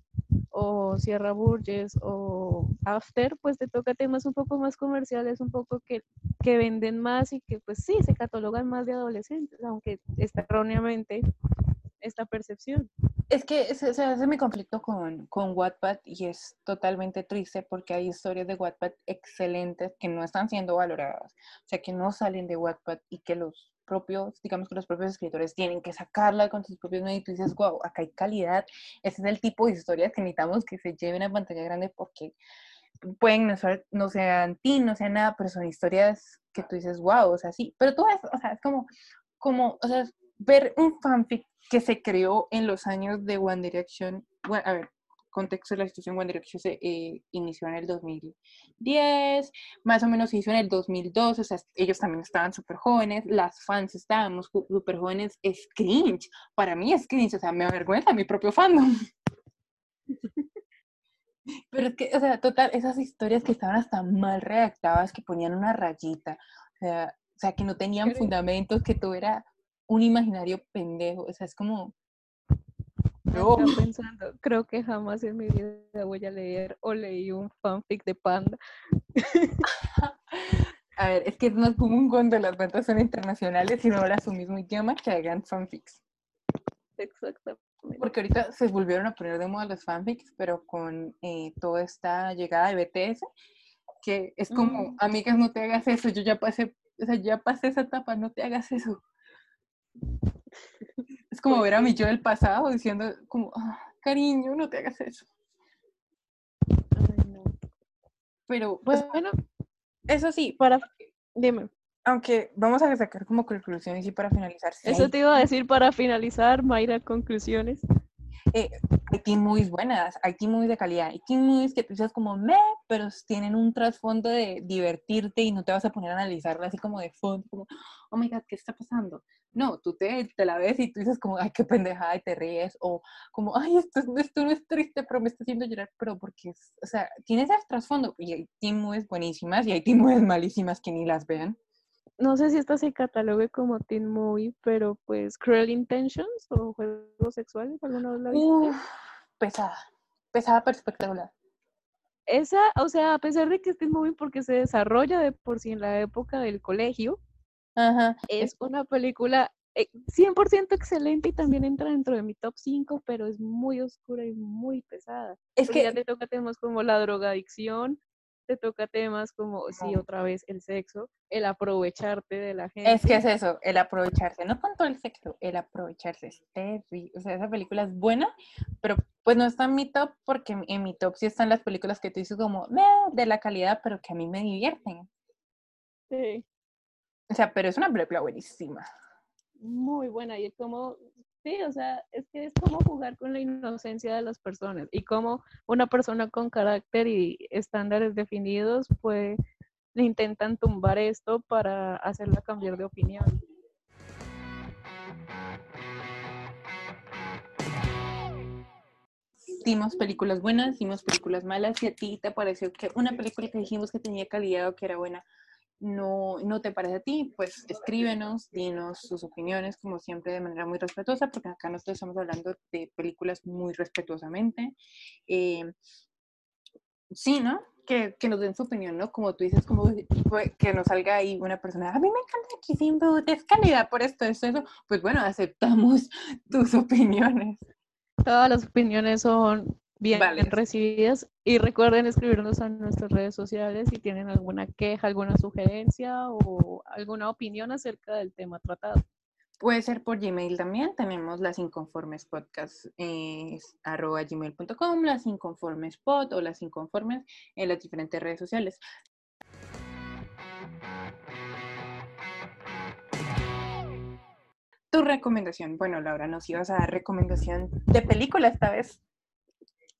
Speaker 1: o Sierra Burgess o After, pues te toca temas un poco más comerciales, un poco que, que venden más y que pues sí, se catalogan más de adolescentes, aunque está erróneamente esta percepción.
Speaker 2: Es que se, se hace mi conflicto con, con Wattpad y es totalmente triste porque hay historias de Wattpad excelentes que no están siendo valoradas, o sea, que no salen de Wattpad y que los propios, digamos que los propios escritores tienen que sacarla con sus propios medios y dices, wow, acá hay calidad, ese es el tipo de historias que necesitamos que se lleven a pantalla grande porque pueden no, ser, no sean teen, no sean nada, pero son historias que tú dices, wow, o sea, sí, pero tú ves, o sea, es como, como, o sea, ver un fanfic que se creó en los años de One Direction, bueno, a ver, contexto de la situación, One Direction se eh, inició en el 2010, más o menos se hizo en el 2002, o sea, ellos también estaban súper jóvenes, las fans estábamos súper jóvenes, es cringe, para mí es cringe, o sea, me avergüenza mi propio fandom. Pero es que, o sea, total, esas historias que estaban hasta mal redactadas, que ponían una rayita, o sea, o sea que no tenían fundamentos, que todo era un imaginario pendejo, o sea, es como,
Speaker 1: no. pensando, creo que jamás en mi vida voy a leer o leí un fanfic de Panda.
Speaker 2: a ver, es que es más común cuando las ventas son internacionales y no hablan su mismo idioma que hagan fanfics.
Speaker 1: Exactamente.
Speaker 2: Porque ahorita se volvieron a poner de moda los fanfics, pero con eh, toda esta llegada de BTS, que es como, mm. amigas, no te hagas eso, yo ya pasé, o sea, ya pasé esa etapa, no te hagas eso. Es como ver a mi yo del pasado diciendo como, ah, cariño, no te hagas eso. Pero, pues, bueno, eso sí,
Speaker 1: para, dime.
Speaker 2: Aunque vamos a sacar como conclusiones y para finalizar.
Speaker 1: eso te iba a decir para finalizar, Mayra, conclusiones.
Speaker 2: Hay team movies buenas, hay team movies de calidad, hay team movies que tú dices como me, pero tienen un trasfondo de divertirte y no te vas a poner a analizarla así como de fondo, como, oh my god, ¿qué está pasando? No, tú te, la ves y tú dices como, ay, qué pendejada y te ríes, o como, ay, esto, esto no es triste, pero me está haciendo llorar, pero porque, es, o sea, tienes ese trasfondo y hay team movies buenísimas y hay team movies malísimas que ni las vean
Speaker 1: no sé si esta se catalogue como teen movie, pero pues Cruel Intentions o juegos sexuales, ¿alguna vez la viste?
Speaker 2: pesada, pesada pero espectacular.
Speaker 1: Esa, o sea, a pesar de que es teen movie porque se desarrolla de por sí en la época del colegio, es una película 100% eh, excelente y también entra dentro de mi top 5, pero es muy oscura y muy pesada. Es que ya te toca temas como la drogadicción, te toca temas como, sí, otra vez el sexo, el aprovecharte de la gente.
Speaker 2: Es que es eso, el aprovecharse, no tanto el sexo, el aprovecharse. Es O sea, esa película es buena, pero pues no está en mi top porque en mi top sí están las películas que tú dices como, de la calidad, pero que a mí me divierten.
Speaker 1: Sí.
Speaker 2: O sea, pero es una película buenísima.
Speaker 1: Muy buena y es como Sí, o sea, es que es como jugar con la inocencia de las personas y como una persona con carácter y estándares definidos, pues le intentan tumbar esto para hacerla cambiar de opinión.
Speaker 2: Dimos películas buenas, dimos películas malas y a ti te pareció que una película que dijimos que tenía calidad o que era buena no, no te parece a ti, pues escríbenos, dinos sus opiniones, como siempre, de manera muy respetuosa, porque acá nosotros estamos hablando de películas muy respetuosamente. Eh, sí, ¿no? Que, que, nos den su opinión, ¿no? Como tú dices, como que nos salga ahí una persona, a mí me encanta Kissing Booth, es calidad por esto, esto, eso. Pues bueno, aceptamos tus opiniones.
Speaker 1: Todas las opiniones son bien recibidas. Y recuerden escribirnos a nuestras redes sociales si tienen alguna queja, alguna sugerencia o alguna opinión acerca del tema tratado.
Speaker 2: Puede ser por Gmail también. Tenemos las inconformes podcast eh, arroba gmail.com, las inconformes pod o las inconformes en las diferentes redes sociales. Tu recomendación. Bueno, Laura, nos ibas a dar recomendación de película esta vez.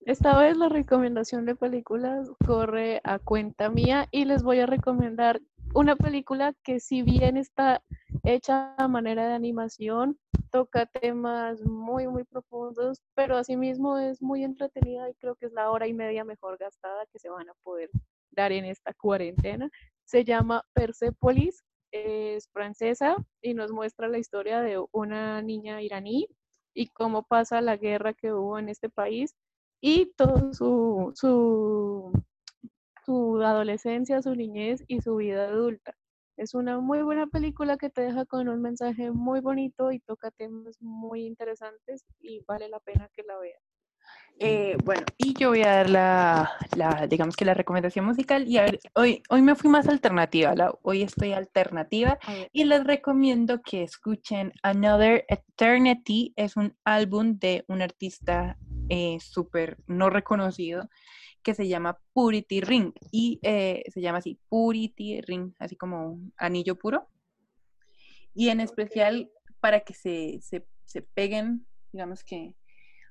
Speaker 1: Esta vez la recomendación de películas corre a cuenta mía y les voy a recomendar una película que si bien está hecha a manera de animación, toca temas muy, muy profundos, pero asimismo es muy entretenida y creo que es la hora y media mejor gastada que se van a poder dar en esta cuarentena. Se llama Persepolis, es francesa y nos muestra la historia de una niña iraní y cómo pasa la guerra que hubo en este país y todo su, su, su adolescencia, su niñez y su vida adulta. Es una muy buena película que te deja con un mensaje muy bonito y toca temas muy interesantes y vale la pena que la veas.
Speaker 2: Eh, bueno, y yo voy a dar la, la, digamos que la recomendación musical. Y a ver, hoy, hoy me fui más alternativa, la- hoy estoy alternativa. Y les recomiendo que escuchen Another Eternity. Es un álbum de un artista eh, súper no reconocido que se llama Purity Ring. Y eh, se llama así, Purity Ring, así como un anillo puro. Y en especial para que se, se, se peguen, digamos que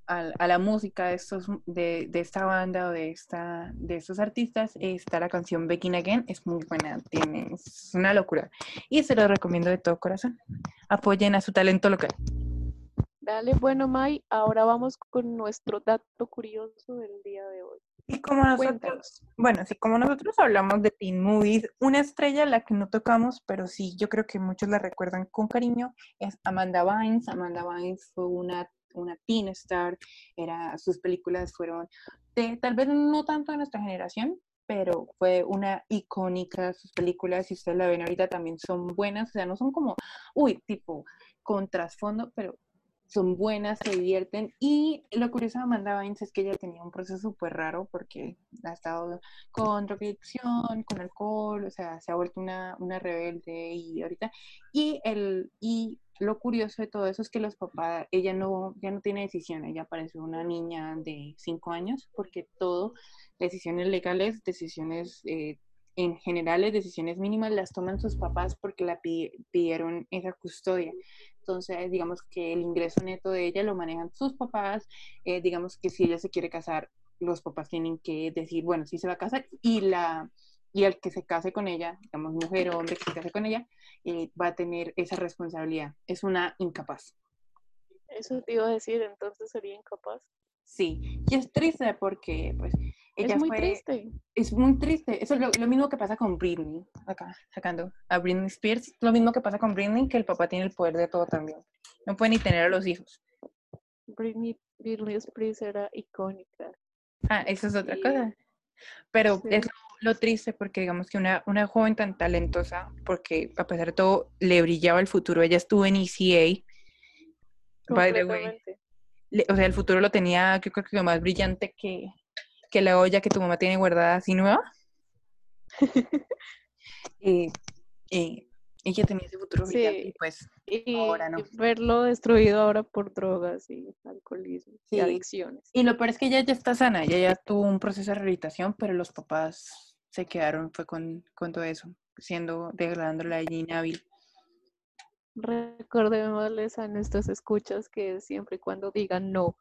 Speaker 2: a, a la música de, estos, de, de esta banda o de, esta, de estos artistas está la canción Begin Again. Es muy buena, tiene, es una locura. Y se lo recomiendo de todo corazón. Apoyen a su talento local.
Speaker 1: Dale, bueno, Mai, ahora vamos con nuestro dato curioso del día de hoy.
Speaker 2: Y como nosotros,
Speaker 1: Cuéntanos.
Speaker 2: bueno, sí, como nosotros hablamos de teen movies, una estrella a la que no tocamos, pero sí, yo creo que muchos la recuerdan con cariño, es Amanda Bynes. Amanda Bynes fue una, una teen star, era, sus películas fueron de, tal vez no tanto de nuestra generación, pero fue una icónica, sus películas, si ustedes la ven ahorita, también son buenas, o sea, no son como, uy, tipo, con trasfondo, pero son buenas, se divierten. Y lo curioso de Amanda Bynes es que ella tenía un proceso súper raro porque ha estado con drogadicción, con alcohol, o sea, se ha vuelto una, una rebelde y ahorita. Y, el, y lo curioso de todo eso es que los papás, ella no, ya no tiene decisión, ella parece una niña de cinco años porque todo, decisiones legales, decisiones... eh, en generales, decisiones mínimas las toman sus papás porque la pi- pidieron esa custodia. Entonces, digamos que el ingreso neto de ella lo manejan sus papás. eh, digamos que si ella se quiere casar, los papás tienen que decir, bueno, sí se va a casar y la y el que se case con ella, digamos, mujer o hombre que se case con ella, eh, va a tener esa responsabilidad. Es una incapaz.
Speaker 1: Eso te iba a decir, entonces sería incapaz.
Speaker 2: Sí, y es triste porque, pues, ella
Speaker 1: es muy
Speaker 2: fue,
Speaker 1: triste.
Speaker 2: es muy triste. Eso es lo, lo mismo que pasa con Britney, acá, sacando a Britney Spears. Lo mismo que pasa con Britney, que el papá tiene el poder de todo también. No puede ni tener a los hijos.
Speaker 1: Britney, Britney Spears era icónica.
Speaker 2: Ah, eso es otra
Speaker 1: Sí.
Speaker 2: cosa. Pero
Speaker 1: Sí.
Speaker 2: es lo, lo triste porque digamos que una, una joven tan talentosa, porque a pesar de todo le brillaba el futuro, ella estuvo en ECA, by the way. le- o sea, el futuro lo tenía, yo creo que más brillante que, que la olla que tu mamá tiene guardada así nueva. y, y ella tenía ese futuro brillante y
Speaker 1: Sí.
Speaker 2: pues
Speaker 1: Y
Speaker 2: Ahora no.
Speaker 1: verlo destruido ahora por drogas y alcoholismo
Speaker 2: Sí.
Speaker 1: y adicciones.
Speaker 2: Y lo peor es que ella ya está sana, ella ya tuvo un proceso de rehabilitación, pero los papás se quedaron, fue con, con todo eso, siendo, degradando la Gina Bill.
Speaker 1: Recordémosles a nuestros escuchas que siempre y cuando digan no.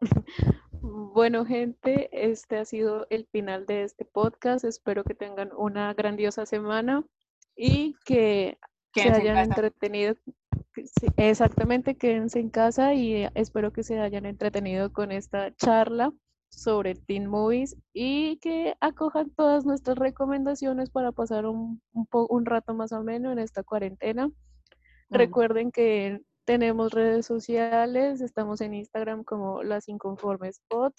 Speaker 1: Bueno, gente, este ha sido el final de este podcast. Espero que tengan una grandiosa semana y que se
Speaker 2: Quédense
Speaker 1: hayan entretenido. Exactamente, quédense en casa y espero que se hayan entretenido con esta charla sobre teen movies y que acojan todas nuestras recomendaciones para pasar un, un, un rato más o menos en esta cuarentena.
Speaker 2: Mm.
Speaker 1: Recuerden que tenemos redes sociales, estamos en Instagram como Las Inconformes Pod,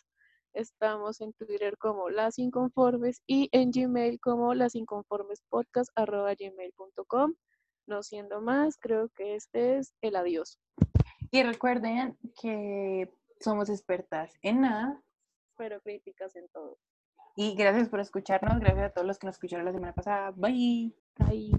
Speaker 1: estamos en Twitter como Las Inconformes y en Gmail como Las Inconformes Podcast arroba gmail.com. No siendo más, creo que este es el adiós.
Speaker 2: Y recuerden que somos expertas en nada.
Speaker 1: Pero críticas en todo.
Speaker 2: Y gracias por escucharnos, gracias a todos los que nos escucharon la semana pasada. Bye.
Speaker 1: Bye.